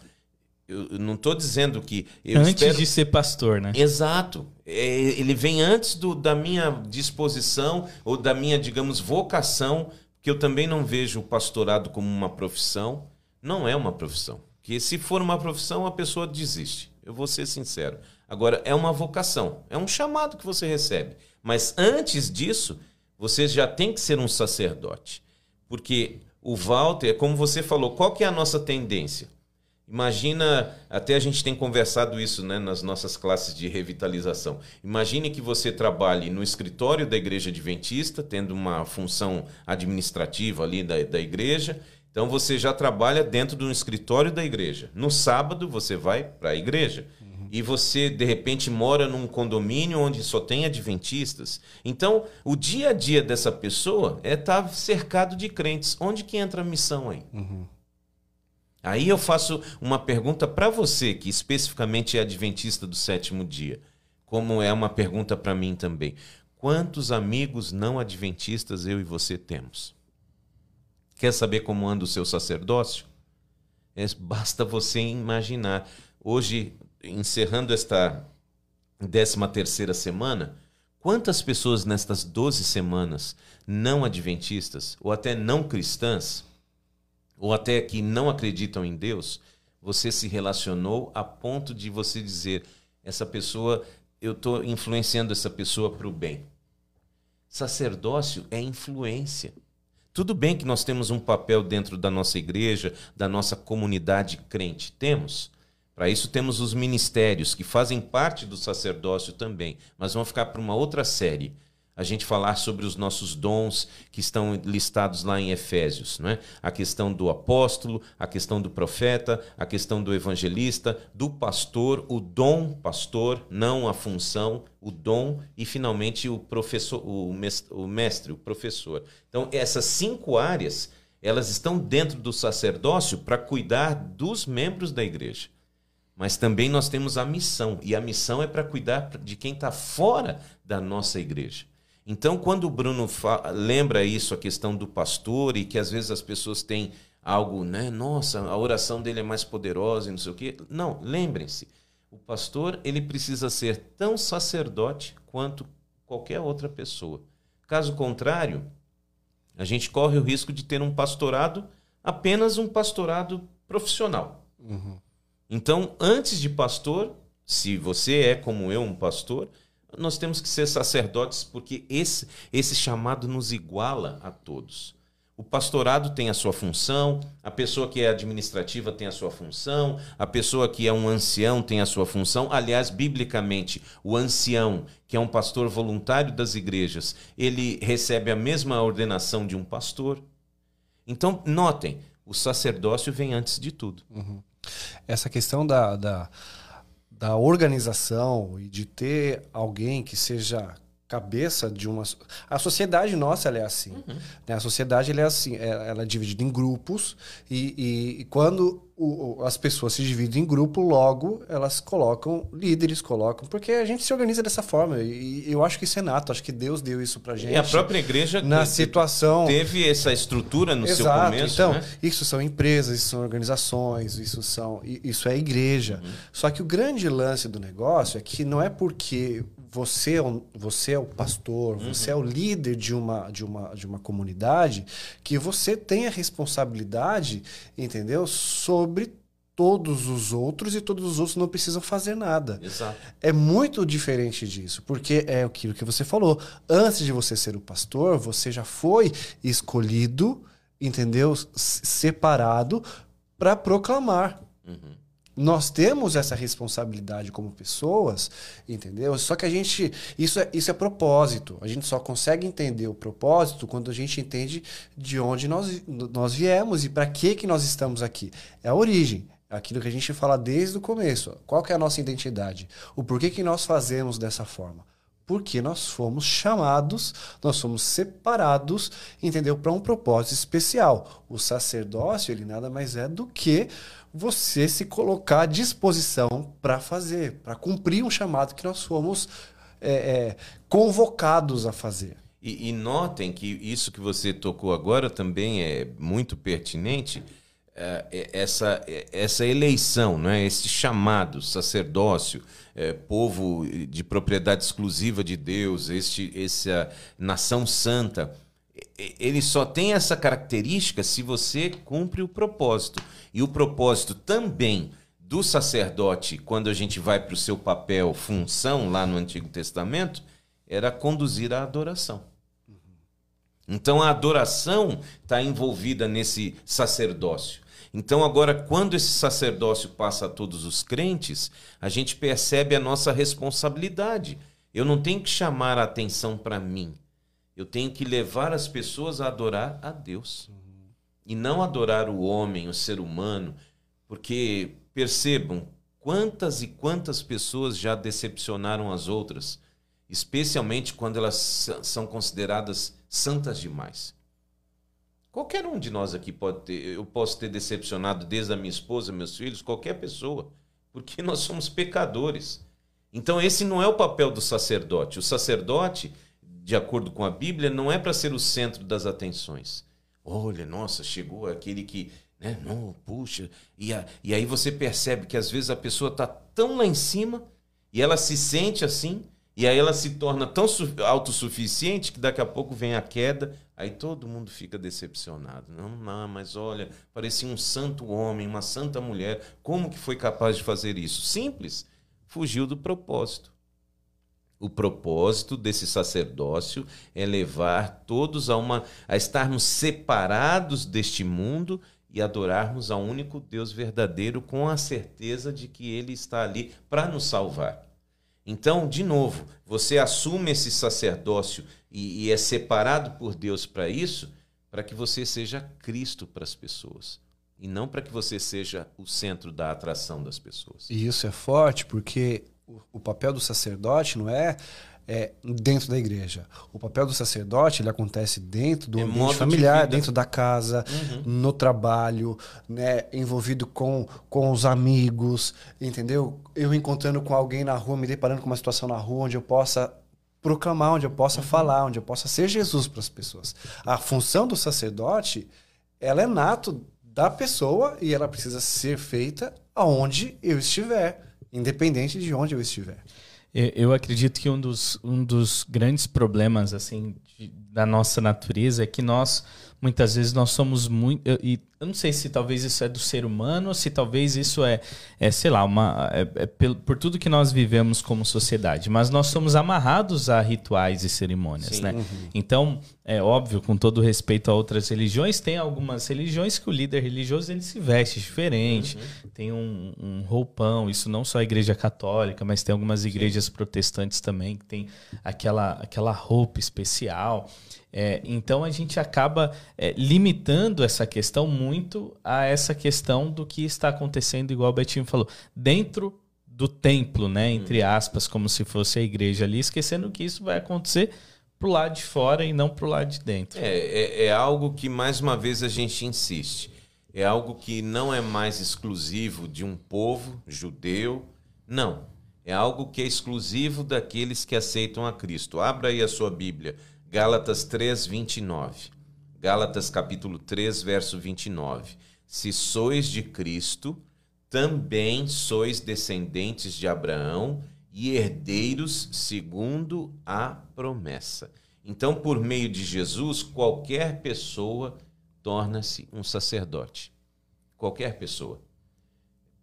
Eu não estou dizendo que. antes espero... de ser pastor, né? Exato. É, ele vem antes do, da minha disposição ou da minha, digamos, vocação, que eu também não vejo o pastorado como uma profissão. Não é uma profissão. Que se for uma profissão, a pessoa desiste. Eu vou ser sincero. Agora, é uma vocação, é um chamado que você recebe. Mas antes disso, você já tem que ser um sacerdote. Porque o Walter, como você falou, qual que é a nossa tendência? Imagina, até a gente tem conversado isso né, nas nossas classes de revitalização. Imagine que você trabalhe no escritório da igreja adventista, tendo uma função administrativa ali da, da igreja. Então você já trabalha dentro de um escritório da igreja. No sábado você vai para a igreja. Uhum. e você de repente mora num condomínio onde só tem adventistas. Então, o dia a dia dessa pessoa é estar tá cercado de crentes. Onde que entra a missão aí? Uhum. Aí eu faço uma pergunta para você, que especificamente é adventista do sétimo dia, como é uma pergunta para mim também. Quantos amigos não adventistas eu e você temos? Quer saber como anda o seu sacerdócio? É, basta você imaginar. Hoje, encerrando esta 13 terceira semana, quantas pessoas nestas 12 semanas não adventistas ou até não cristãs ou até que não acreditam em Deus, você se relacionou a ponto de você dizer essa pessoa, eu estou influenciando essa pessoa para o bem. Sacerdócio é influência. Tudo bem que nós temos um papel dentro da nossa igreja, da nossa comunidade crente. Temos. Para isso temos os ministérios, que fazem parte do sacerdócio também. Mas vamos ficar para uma outra série a gente falar sobre os nossos dons que estão listados lá em Efésios, né? A questão do apóstolo, a questão do profeta, a questão do evangelista, do pastor, o dom pastor, não a função, o dom e finalmente o professor, mestre, o, mestre, o professor. Então essas cinco áreas elas estão dentro do sacerdócio para cuidar dos membros da igreja. Mas também nós temos a missão, e a missão é para cuidar de quem está fora da nossa igreja. Então, quando o Bruno lembra isso, a questão do pastor, e que às vezes as pessoas têm algo, né? Nossa, a oração dele é mais poderosa e não sei o quê. Não, lembrem-se, o pastor ele precisa ser tão sacerdote quanto qualquer outra pessoa. Caso contrário, a gente corre o risco de ter um pastorado apenas um pastorado profissional. Uhum. Então, antes de pastor, se você é como eu, um pastor, nós temos que ser sacerdotes porque esse, esse chamado nos iguala a todos. O pastorado tem a sua função, a pessoa que é administrativa tem a sua função, a pessoa que é um ancião tem a sua função. Aliás, biblicamente, o ancião, que é um pastor voluntário das igrejas, ele recebe a mesma ordenação de um pastor. Então, notem, o sacerdócio vem antes de tudo. Uhum. Essa questão da, da da organização e de ter alguém que seja cabeça de uma a sociedade nossa é assim uhum. né? a sociedade ela é assim é, ela é dividida em grupos e, e, e quando o, as pessoas se dividem em grupo logo elas colocam líderes colocam porque a gente se organiza dessa forma e, e eu acho que isso é nato acho que Deus deu isso pra gente e a própria igreja na situação teve essa estrutura no Exato. seu começo então né? isso são empresas isso são organizações isso são isso é igreja uhum. só que o grande lance do negócio é que não é porque você é, um, você é o pastor, uhum. você é o líder de uma, de, uma, de uma comunidade, que você tem a responsabilidade, entendeu? Sobre todos os outros e todos os outros não precisam fazer nada. Exato. É muito diferente disso, porque é aquilo que você falou. Antes de você ser o pastor, você já foi escolhido, entendeu? Separado para proclamar. Uhum. Nós temos essa responsabilidade como pessoas, entendeu? Só que a gente. Isso é, isso é propósito. A gente só consegue entender o propósito quando a gente entende de onde nós, nós viemos e para que, que nós estamos aqui. É a origem. É aquilo que a gente fala desde o começo. Qual que é a nossa identidade? O porquê que nós fazemos dessa forma? Porque nós fomos chamados, nós fomos separados, entendeu? Para um propósito especial. O sacerdócio, ele nada mais é do que você se colocar à disposição para fazer, para cumprir um chamado que nós fomos é, é, convocados a fazer. E, e, notem que isso que você tocou agora também é muito pertinente. É, é essa, é, essa eleição, né? esse chamado, sacerdócio, é, povo de propriedade exclusiva de Deus, este, essa nação santa, ele só tem essa característica se você cumpre o propósito. E o propósito também do sacerdote, quando a gente vai para o seu papel, função lá no Antigo Testamento, era conduzir a adoração. Então a adoração está envolvida nesse sacerdócio. Então, agora, quando esse sacerdócio passa a todos os crentes, a gente percebe a nossa responsabilidade. Eu não tenho que chamar a atenção para mim. Eu tenho que levar as pessoas a adorar a Deus e não adorar o homem, o ser humano, porque percebam quantas e quantas pessoas já decepcionaram as outras, especialmente quando elas são consideradas santas demais. Qualquer um de nós aqui pode ter, eu posso ter decepcionado desde a minha esposa, meus filhos, qualquer pessoa, porque *laughs* nós somos pecadores. Então esse não é o papel do sacerdote. O sacerdote, de acordo com a Bíblia, não é para ser o centro das atenções. Olha, nossa, chegou aquele que, né, não, puxa, e, a, e aí você percebe que às vezes a pessoa está tão lá em cima e ela se sente assim, e aí ela se torna tão autossuficiente que daqui a pouco vem a queda, aí todo mundo fica decepcionado. Não, não, mas olha, parecia um santo homem, uma santa mulher. Como que foi capaz de fazer isso? Simples. Fugiu do propósito. O propósito desse sacerdócio é levar todos a uma a estarmos separados deste mundo e adorarmos ao único Deus verdadeiro com a certeza de que ele está ali para nos salvar. Então, de novo, você assume esse sacerdócio e, e é separado por Deus para isso, para que você seja Cristo para as pessoas e não para que você seja o centro da atração das pessoas. E isso é forte porque o, o papel do sacerdote não é é, dentro da igreja. O papel do sacerdote ele acontece dentro do é ambiente familiar, de dentro da casa, uhum. no trabalho, né, envolvido com, com os amigos, entendeu? Eu encontrando com alguém na rua, me deparando com uma situação na rua onde eu possa proclamar, onde eu possa uhum. falar, onde eu possa ser Jesus para as pessoas. A função do sacerdote, ela é nato da pessoa e ela precisa ser feita aonde eu estiver, independente de onde eu estiver. Eu acredito que um dos, um dos grandes problemas assim de, da nossa natureza é que nós muitas vezes nós somos muito e eu não sei se talvez isso é do ser humano, se talvez isso é, é sei lá, uma, é, é por, por, tudo que nós vivemos como sociedade, mas nós somos amarrados a rituais e cerimônias, Sim. né? Uhum. Então, é óbvio, com todo respeito a outras religiões, tem algumas religiões que o líder religioso ele se veste diferente, uhum. tem um, um, roupão, isso não só a igreja católica, mas tem algumas igrejas Sim. protestantes também que tem aquela, aquela roupa especial. É, então a gente acaba é, limitando essa questão muito a essa questão do que está acontecendo, igual o Betinho falou, dentro do templo, né? Entre uhum. aspas, como se fosse a igreja ali, esquecendo que isso vai acontecer pro lado de fora e não pro lado de dentro. É, é, é algo que mais uma vez a gente insiste. É algo que não é mais exclusivo de um povo judeu. Não. É algo que é exclusivo daqueles que aceitam a Cristo. Abra aí a sua Bíblia Gálatas 3, 29. Gálatas capítulo 3, verso 29. Se sois de Cristo, também sois descendentes de Abraão e herdeiros segundo a promessa. Então, por meio de Jesus, qualquer pessoa torna-se um sacerdote. Qualquer pessoa.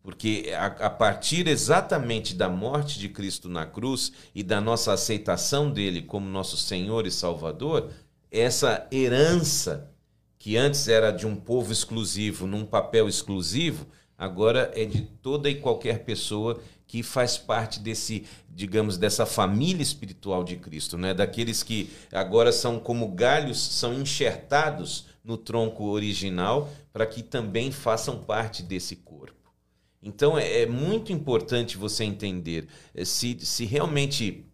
Porque a, a, partir exatamente da morte de Cristo na cruz e da nossa aceitação dele como nosso Senhor e Salvador, essa herança que antes era de um povo exclusivo, num papel exclusivo, agora é de toda e qualquer pessoa que faz parte desse, digamos, dessa família espiritual de Cristo, né? Daqueles que agora são como galhos, são enxertados no tronco original para que também façam parte desse corpo. Então é, é muito importante você entender eh, se, se realmente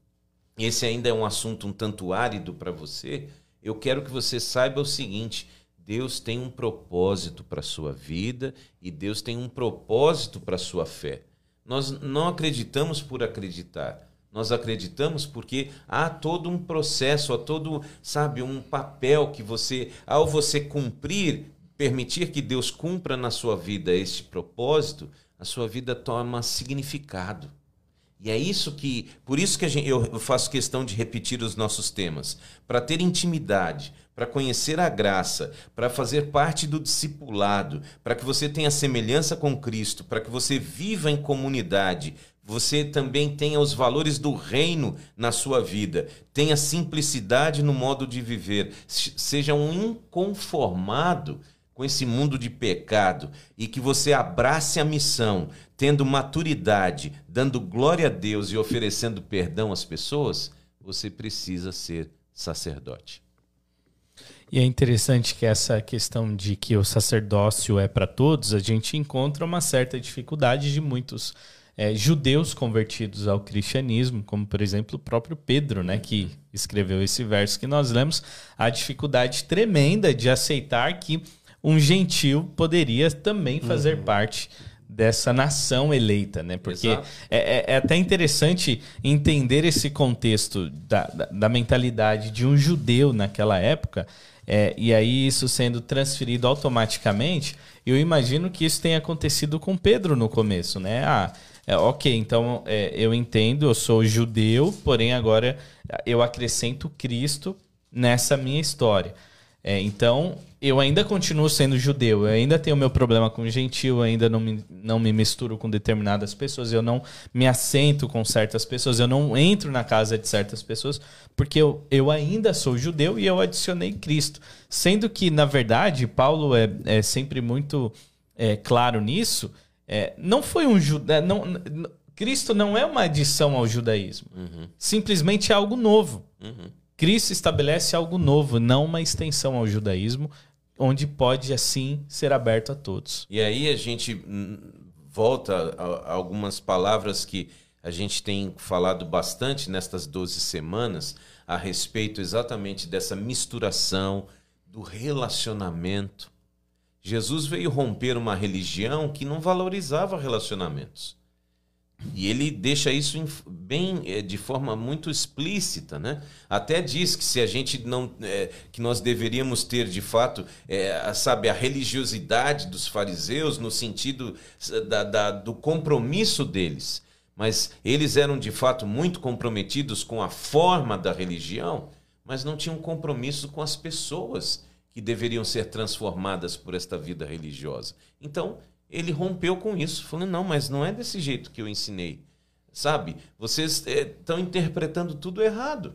esse ainda é um assunto um tanto árido para você. Eu quero que você saiba o seguinte: Deus tem um propósito para a sua vida e Deus tem um propósito para a sua fé. Nós não acreditamos por acreditar. Nós acreditamos porque há todo um processo, há todo, sabe, um papel que você, ao você cumprir, permitir que Deus cumpra na sua vida este propósito, a sua vida toma significado. E é isso que, por isso que gente, eu faço questão de repetir os nossos temas, para ter intimidade, para conhecer a graça, para fazer parte do discipulado, para que você tenha semelhança com Cristo, para que você viva em comunidade, você também tenha os valores do reino na sua vida, tenha simplicidade no modo de viver, seja um inconformado com esse mundo de pecado e que você abrace a missão, tendo maturidade, dando glória a Deus e oferecendo perdão às pessoas, você precisa ser sacerdote. E é interessante que essa questão de que o sacerdócio é para todos, a gente encontra uma certa dificuldade de muitos é, judeus convertidos ao cristianismo, como por exemplo o próprio Pedro, né, que escreveu esse verso que nós lemos, a dificuldade tremenda de aceitar que um gentil poderia também fazer uhum. parte dessa nação eleita, né? Porque é, é, é, até interessante entender esse contexto da, da, da mentalidade de um judeu naquela época, é, e aí isso sendo transferido automaticamente, eu imagino que isso tenha acontecido com Pedro no começo, né? Ah, é, ok, então é, eu entendo, eu sou judeu, porém agora eu acrescento Cristo nessa minha história. É, então, eu ainda continuo sendo judeu, eu ainda tenho meu problema com gentil, eu ainda não me, não me misturo com determinadas pessoas, eu não me assento com certas pessoas, eu não entro na casa de certas pessoas, porque eu, eu ainda sou judeu e eu adicionei Cristo. Sendo que, na verdade, Paulo é, é sempre muito é, claro nisso, é, não foi um judeu. É, não, Cristo não é uma adição ao judaísmo. Uhum. Simplesmente é algo novo. Uhum. Cristo estabelece algo novo, não uma extensão ao judaísmo, onde pode assim ser aberto a todos. E aí a gente volta a algumas palavras que a gente tem falado bastante nestas 12 semanas a respeito exatamente dessa misturação do relacionamento. Jesus veio romper uma religião que não valorizava relacionamentos. E ele deixa isso bem eh, de forma muito explícita, né? Até diz que se a gente não é, que nós deveríamos ter de fato, é, sabe, a religiosidade dos fariseus no sentido da, da, do compromisso deles, mas eles eram de fato muito comprometidos com a forma da religião, mas não tinham compromisso com as pessoas que deveriam ser transformadas por esta vida religiosa. Então ele rompeu com isso, falando: não, mas não é desse jeito que eu ensinei. Sabe? Vocês estão é, interpretando tudo errado.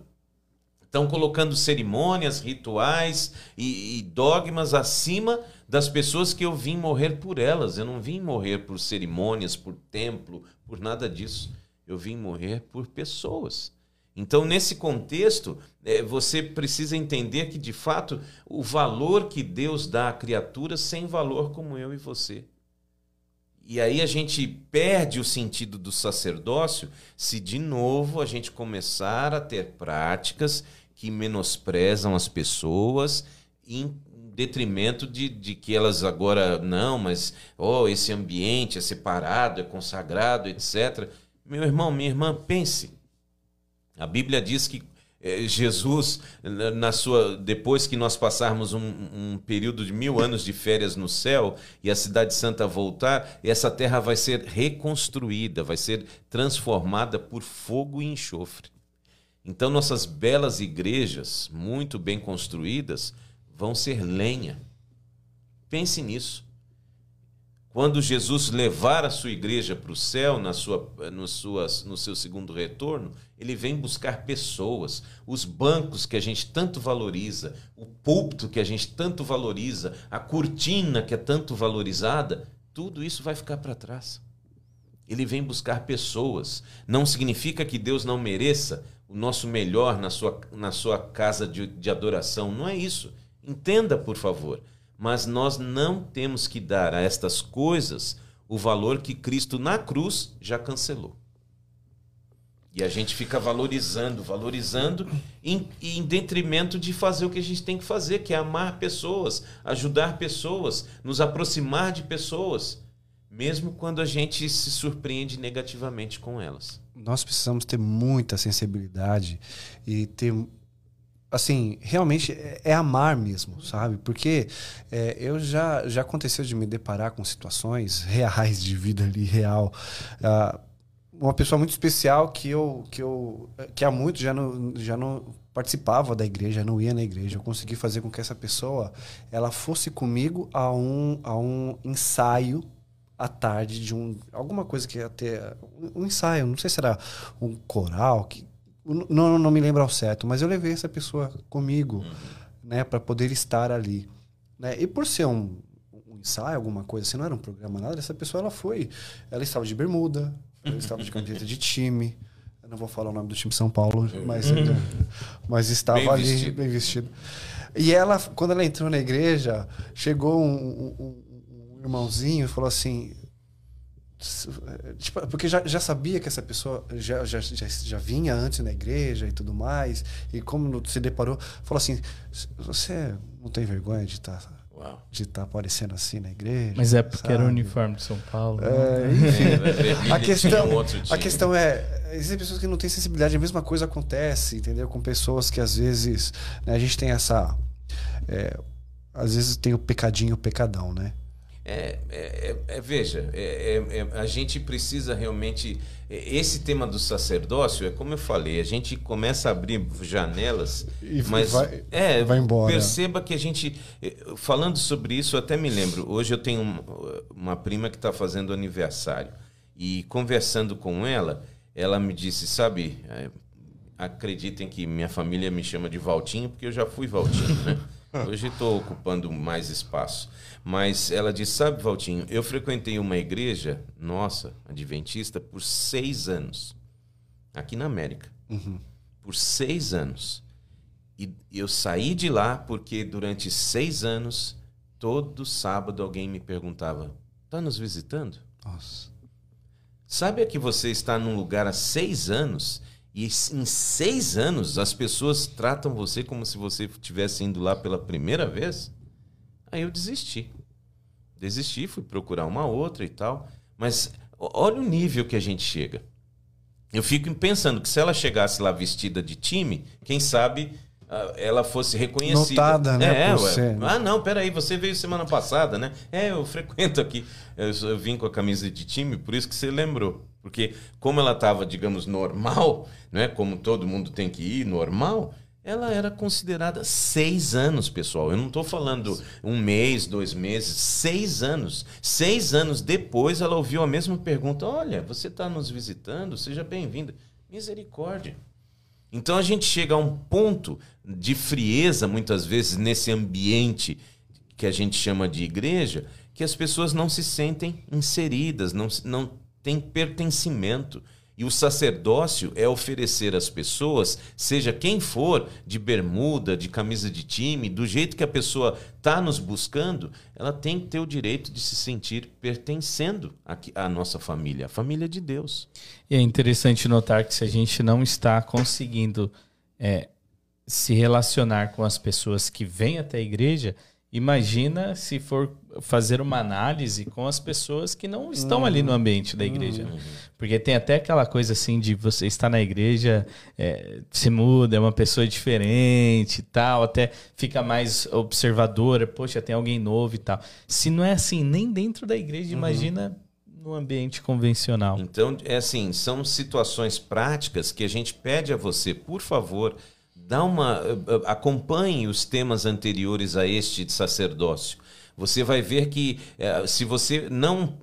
Estão colocando cerimônias, rituais e, e, dogmas acima das pessoas que eu vim morrer por elas. Eu não vim morrer por cerimônias, por templo, por nada disso. Eu vim morrer por pessoas. Então, nesse contexto, é, você precisa entender que, de fato, o valor que Deus dá à criatura sem valor como eu e você. E aí a gente perde o sentido do sacerdócio se de novo a gente começar a ter práticas que menosprezam as pessoas em detrimento de, de que elas agora não, mas oh, esse ambiente é separado, é consagrado, etc. Meu irmão, minha irmã, pense. A Bíblia diz que Jesus, na sua, depois que nós passarmos um, um, período de mil anos de férias no céu e a cidade santa voltar, essa terra vai ser reconstruída, vai ser transformada por fogo e enxofre. Então, nossas belas igrejas, muito bem construídas, vão ser lenha. Pense nisso. Quando Jesus levar a sua igreja para o céu, na sua, no, suas, no seu segundo retorno, ele vem buscar pessoas, os bancos que a gente tanto valoriza, o púlpito que a gente tanto valoriza, a cortina que é tanto valorizada, tudo isso vai ficar para trás. Ele vem buscar pessoas. Não significa que Deus não mereça o nosso melhor na sua, na sua casa de, de adoração. Não é isso. Entenda, por favor. Mas nós não temos que dar a estas coisas o valor que Cristo na cruz já cancelou. E a gente fica valorizando, valorizando, em, em detrimento de fazer o que a gente tem que fazer, que é amar pessoas, ajudar pessoas, nos aproximar de pessoas, mesmo quando a gente se surpreende negativamente com elas. Nós precisamos ter muita sensibilidade e ter assim, realmente é, é, amar mesmo, sabe? Porque é, eu já, já aconteceu de me deparar com situações *laughs* reais de vida ali, real. Uh, uma pessoa muito especial que eu, que eu que há muito já não, já não participava da igreja, não ia na igreja. Eu consegui fazer com que essa pessoa ela fosse comigo a um, a um ensaio à tarde de um alguma coisa que ia ter um ensaio, não sei se era um coral, que não, não me lembro ao certo, mas eu levei essa pessoa comigo, uhum. né, para poder estar ali, né? E por ser um, um ensaio, alguma coisa, assim, não era um programa nada, essa pessoa ela foi, ela estava de bermuda, ela estava de camiseta de time, eu não vou falar o nome do time São Paulo, mas, uhum. *laughs* mas estava bem ali vestido. bem vestido. E ela, quando ela entrou na igreja, chegou um, um, um irmãozinho e falou assim: porque já, já sabia que essa pessoa já, já, já, já vinha antes na igreja e tudo mais. E como se deparou, falou assim: Você não tem vergonha de estar. Tá, de estar tá aparecendo assim na igreja. Mas é porque sabe? era o uniforme de São Paulo. É, enfim. É, a, questão, a questão é: existem pessoas que não têm sensibilidade, a mesma coisa acontece, entendeu? Com pessoas que às vezes. Né, a gente tem essa. É, às vezes tem o pecadinho, o pecadão, né? É, é, é, é, veja, é, é, a gente precisa realmente. Esse tema do sacerdócio, é como eu falei, a gente começa a abrir janelas, e mas vai, é, vai embora. perceba que a gente. Falando sobre isso, eu até me lembro. Hoje eu tenho uma prima que está fazendo aniversário. E conversando com ela, ela me disse: Sabe, acreditem que minha família me chama de Valtinho, porque eu já fui Valtinho, né? *laughs* Hoje estou ocupando mais espaço. Mas ela disse: Sabe, Valtinho, eu frequentei uma igreja, nossa, adventista, por seis anos, aqui na América. Uhum. Por seis anos. E eu saí de lá porque durante seis anos, todo sábado alguém me perguntava: Está nos visitando? Nossa. Sabe que você está num lugar há seis anos e em seis anos as pessoas tratam você como se você estivesse indo lá pela primeira vez? Aí eu desisti. Desisti, fui procurar uma outra e tal. Mas olha o nível que a gente chega. Eu fico pensando que se ela chegasse lá vestida de time, quem sabe ah, ela fosse reconhecida. Notada, né? É, ué. Ah, não, peraí, você veio semana passada, né? É, eu *laughs* frequento aqui. Eu, eu vim com a camisa de time, por isso que você lembrou. Porque como ela estava, digamos, normal, *laughs* né? como todo mundo tem que ir, normal, ela era considerada seis anos, pessoal. Eu não estou falando um mês, dois meses, seis anos. Seis anos depois ela ouviu a mesma pergunta: Olha, você está nos visitando? Seja bem-vinda. Misericórdia. Então a gente chega a um ponto de frieza, muitas vezes, nesse ambiente que a gente chama de igreja, que as pessoas não se sentem inseridas, não, não tem pertencimento. E o sacerdócio é oferecer às pessoas, seja quem for, de bermuda, de camisa de time, do jeito que a pessoa está nos buscando, ela tem que ter o direito de se sentir pertencendo à nossa família, a família de Deus. E é interessante notar que se a gente não está conseguindo é, se relacionar com as pessoas que vêm até a igreja, Imagina se for fazer uma análise com as pessoas que não estão uhum. ali no ambiente da igreja. Uhum. Porque tem até aquela coisa assim de você estar na igreja, é, se muda, é uma pessoa diferente e tal, até fica mais observadora, poxa, tem alguém novo e tal. Se não é assim nem dentro da igreja, uhum. imagina no ambiente convencional. Então, é assim, são situações práticas que a gente pede a você, por favor, dá uma eh, eh, acompanhe os temas anteriores a este de sacerdócio. Você vai ver que eh, se você não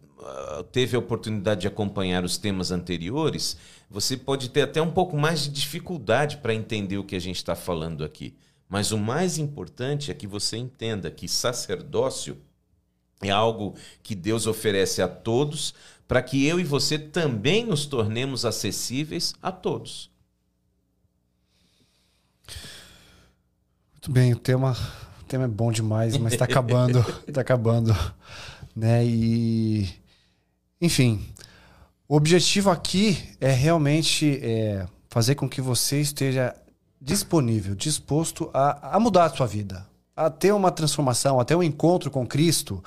teve a oportunidade de acompanhar os temas anteriores, você pode ter até um pouco mais de dificuldade para entender o que a gente está falando aqui. Mas o mais importante é que você entenda que sacerdócio é algo que Deus oferece a todos para que eu e você também nos tornemos acessíveis a todos. Muito bem, o tema, o tema é bom demais, mas está acabando, está *laughs* acabando, né? E enfim, o objetivo aqui é realmente é, fazer com que você esteja disponível, disposto a, a mudar a sua vida, a ter uma transformação, a ter um encontro com Cristo,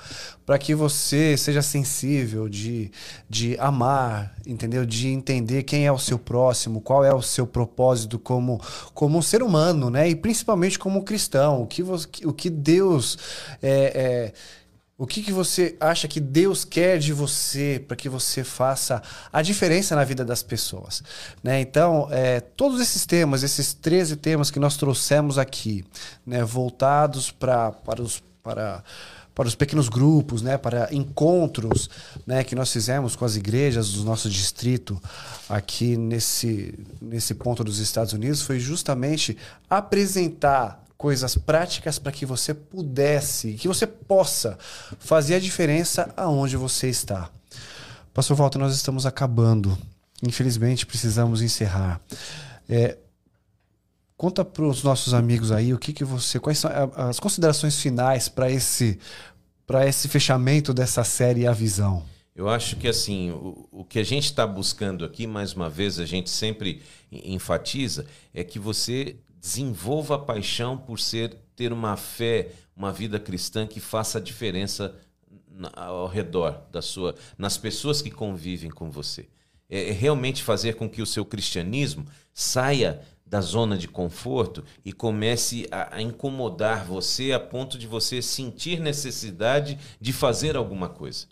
para que você seja sensível de, de amar, entendeu? De entender quem é o seu próximo, qual é o seu propósito como, como um ser humano, né? E principalmente como cristão, o que, você, o que Deus é, é o que, que você acha que Deus quer de você para que você faça a diferença na vida das pessoas? Né? Então, é, todos esses temas, esses 13 temas que nós trouxemos aqui, né, voltados pra, para os. Para, para os pequenos grupos, né, para encontros, né, que nós fizemos com as igrejas do nosso distrito aqui nesse nesse ponto dos Estados Unidos foi justamente apresentar coisas práticas para que você pudesse, que você possa fazer a diferença aonde você está. Pastor Walter, nós estamos acabando. Infelizmente, precisamos encerrar. É, conta para os nossos amigos aí o que, que você. Quais são as considerações finais para esse, esse fechamento dessa série A Visão? Eu acho que assim, o, o que a gente está buscando aqui, mais uma vez, a gente sempre enfatiza, é que você desenvolva a paixão por ser ter uma fé, uma vida cristã que faça a diferença ao redor da sua, nas pessoas que convivem com você. É, é realmente fazer com que o seu cristianismo saia da zona de conforto e comece a, a, incomodar você a ponto de você sentir necessidade de fazer alguma coisa.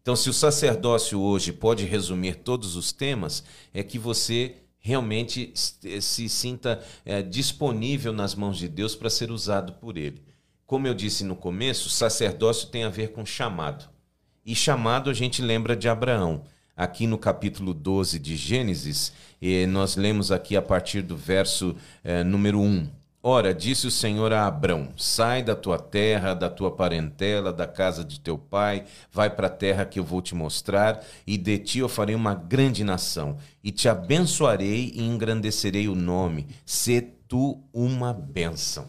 Então, se o sacerdócio hoje pode resumir todos os temas, é que você realmente se sinta é, disponível nas mãos de Deus para ser usado por Ele. Como eu disse no começo, sacerdócio tem a ver com chamado. E chamado a gente lembra de Abraão. Aqui no capítulo 12 de Gênesis, eh, nós lemos aqui a partir do verso eh, número 1. Ora, disse o Senhor a Abrão: Sai da tua terra, da tua parentela, da casa de teu pai, vai para a terra que eu vou te mostrar, e de ti eu farei uma grande nação, e te abençoarei e engrandecerei o nome, se tu uma bênção.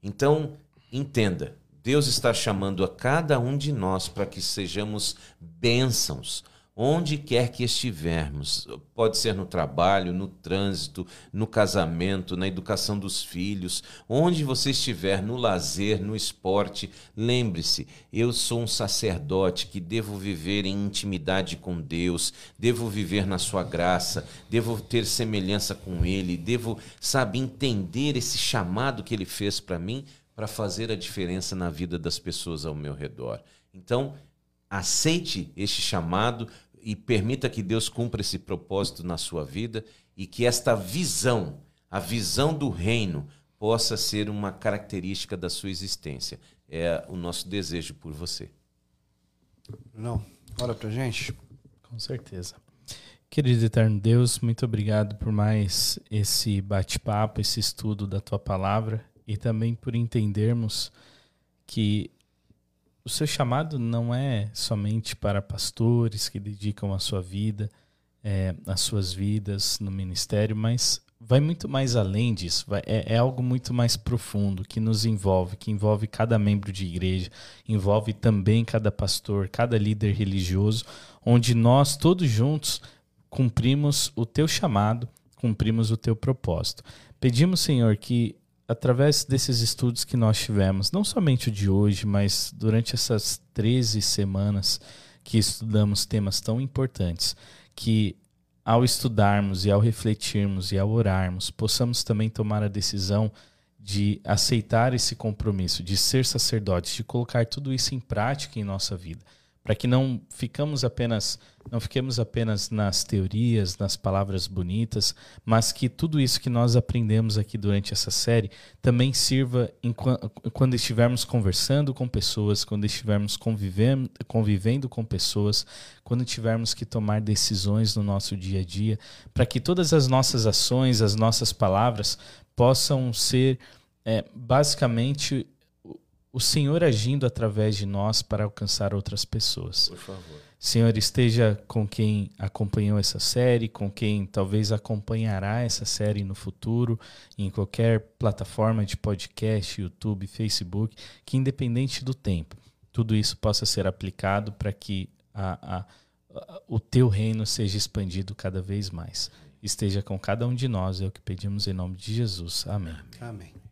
Então, entenda, Deus está chamando a cada um de nós para que sejamos bênçãos onde quer que estivermos, pode ser no trabalho, no trânsito, no casamento, na educação dos filhos, onde você estiver, no lazer, no esporte, lembre-se: eu sou um sacerdote que devo viver em intimidade com Deus, devo viver na sua graça, devo ter semelhança com Ele, devo, sabe, entender esse chamado que Ele fez para mim para fazer a diferença na vida das pessoas ao meu redor. Então, aceite este chamado, e permita que Deus cumpra esse propósito na sua vida e que esta visão, a visão do reino, possa ser uma característica da sua existência. É o nosso desejo por você. Não, olha pra gente. Com certeza. Querido eterno Deus, muito obrigado por mais esse bate-papo, esse estudo da tua palavra e também por entendermos que o seu chamado não é somente para pastores que dedicam a sua vida, é, as suas vidas no ministério, mas vai muito mais além disso. Vai, é, é, algo muito mais profundo que nos envolve, que envolve cada membro de igreja, envolve também cada pastor, cada líder religioso, onde nós todos juntos cumprimos o teu chamado, cumprimos o teu propósito. Pedimos, Senhor, que através desses estudos que nós tivemos, não somente o de hoje, mas durante essas 13 semanas que estudamos temas tão importantes, que ao estudarmos e ao refletirmos e ao orarmos, possamos também tomar a decisão de aceitar esse compromisso, de ser sacerdotes, de colocar tudo isso em prática em nossa vida para que não ficamos apenas não fiquemos apenas nas teorias, nas palavras bonitas, mas que tudo isso que nós aprendemos aqui durante essa série também sirva quando estivermos conversando com pessoas, quando estivermos convivendo, convivendo com pessoas, quando tivermos que tomar decisões no nosso dia a dia, para que todas as nossas ações, as nossas palavras possam ser é, basicamente o Senhor agindo através de nós para alcançar outras pessoas. Por favor. Senhor, esteja com quem acompanhou essa série, com quem talvez acompanhará essa série no futuro, em qualquer plataforma de podcast, YouTube, Facebook, que independente do tempo, tudo isso possa ser aplicado para que a, a, a, o teu reino seja expandido cada vez mais. Esteja com cada um de nós, é o que pedimos em nome de Jesus. Amém. Amém.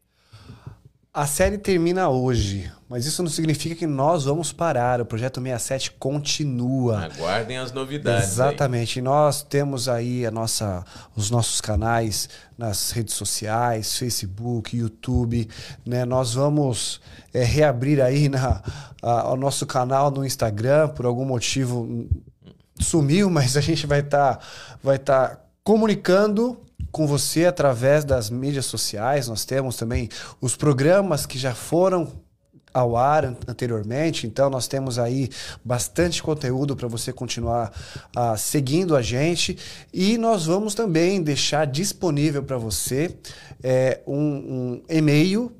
A série termina hoje, mas isso não significa que nós vamos parar. O projeto 67 continua. Aguardem as novidades. Exatamente. Aí. Nós temos aí a nossa, os nossos canais nas redes sociais, Facebook, YouTube. Né? Nós vamos é, reabrir aí na, a, o nosso canal no Instagram. Por algum motivo sumiu, *laughs* mas a gente vai estar tá, vai tá comunicando com você através das mídias sociais. Nós temos também os programas que já foram ao ar anteriormente, então nós temos aí bastante conteúdo para você continuar uh, seguindo a gente e nós vamos também deixar disponível para você é, um, um e-mail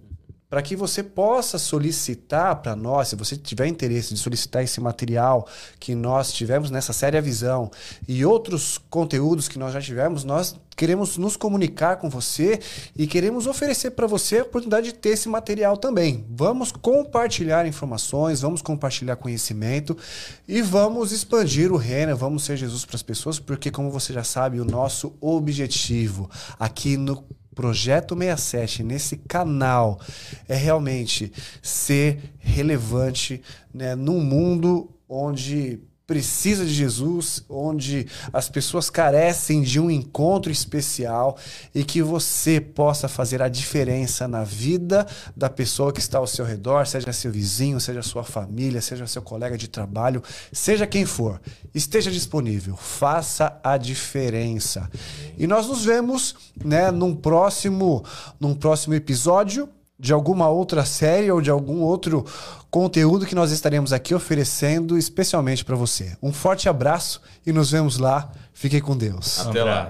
para que você possa solicitar para nós, se você tiver interesse de solicitar esse material que nós tivemos nessa série A Visão e outros conteúdos que nós já tivemos, nós queremos nos comunicar com você e queremos oferecer para você a oportunidade de ter esse material também. Vamos compartilhar informações, vamos compartilhar conhecimento e vamos expandir o reino, vamos ser Jesus para as pessoas, porque como você já sabe, o nosso objetivo aqui no Projeto 67 nesse canal é realmente ser relevante né, num mundo onde precisa de Jesus, onde as pessoas carecem de um encontro especial e que você possa fazer a diferença na vida da pessoa que está ao seu redor, seja seu vizinho, seja sua família, seja seu colega de trabalho, seja quem for. Esteja disponível, faça a diferença. E nós nos vemos, né, num próximo, num próximo episódio de alguma outra série ou de algum outro conteúdo que nós estaremos aqui oferecendo especialmente para você. Um forte abraço e nos vemos lá. Fiquem com Deus. Até um lá.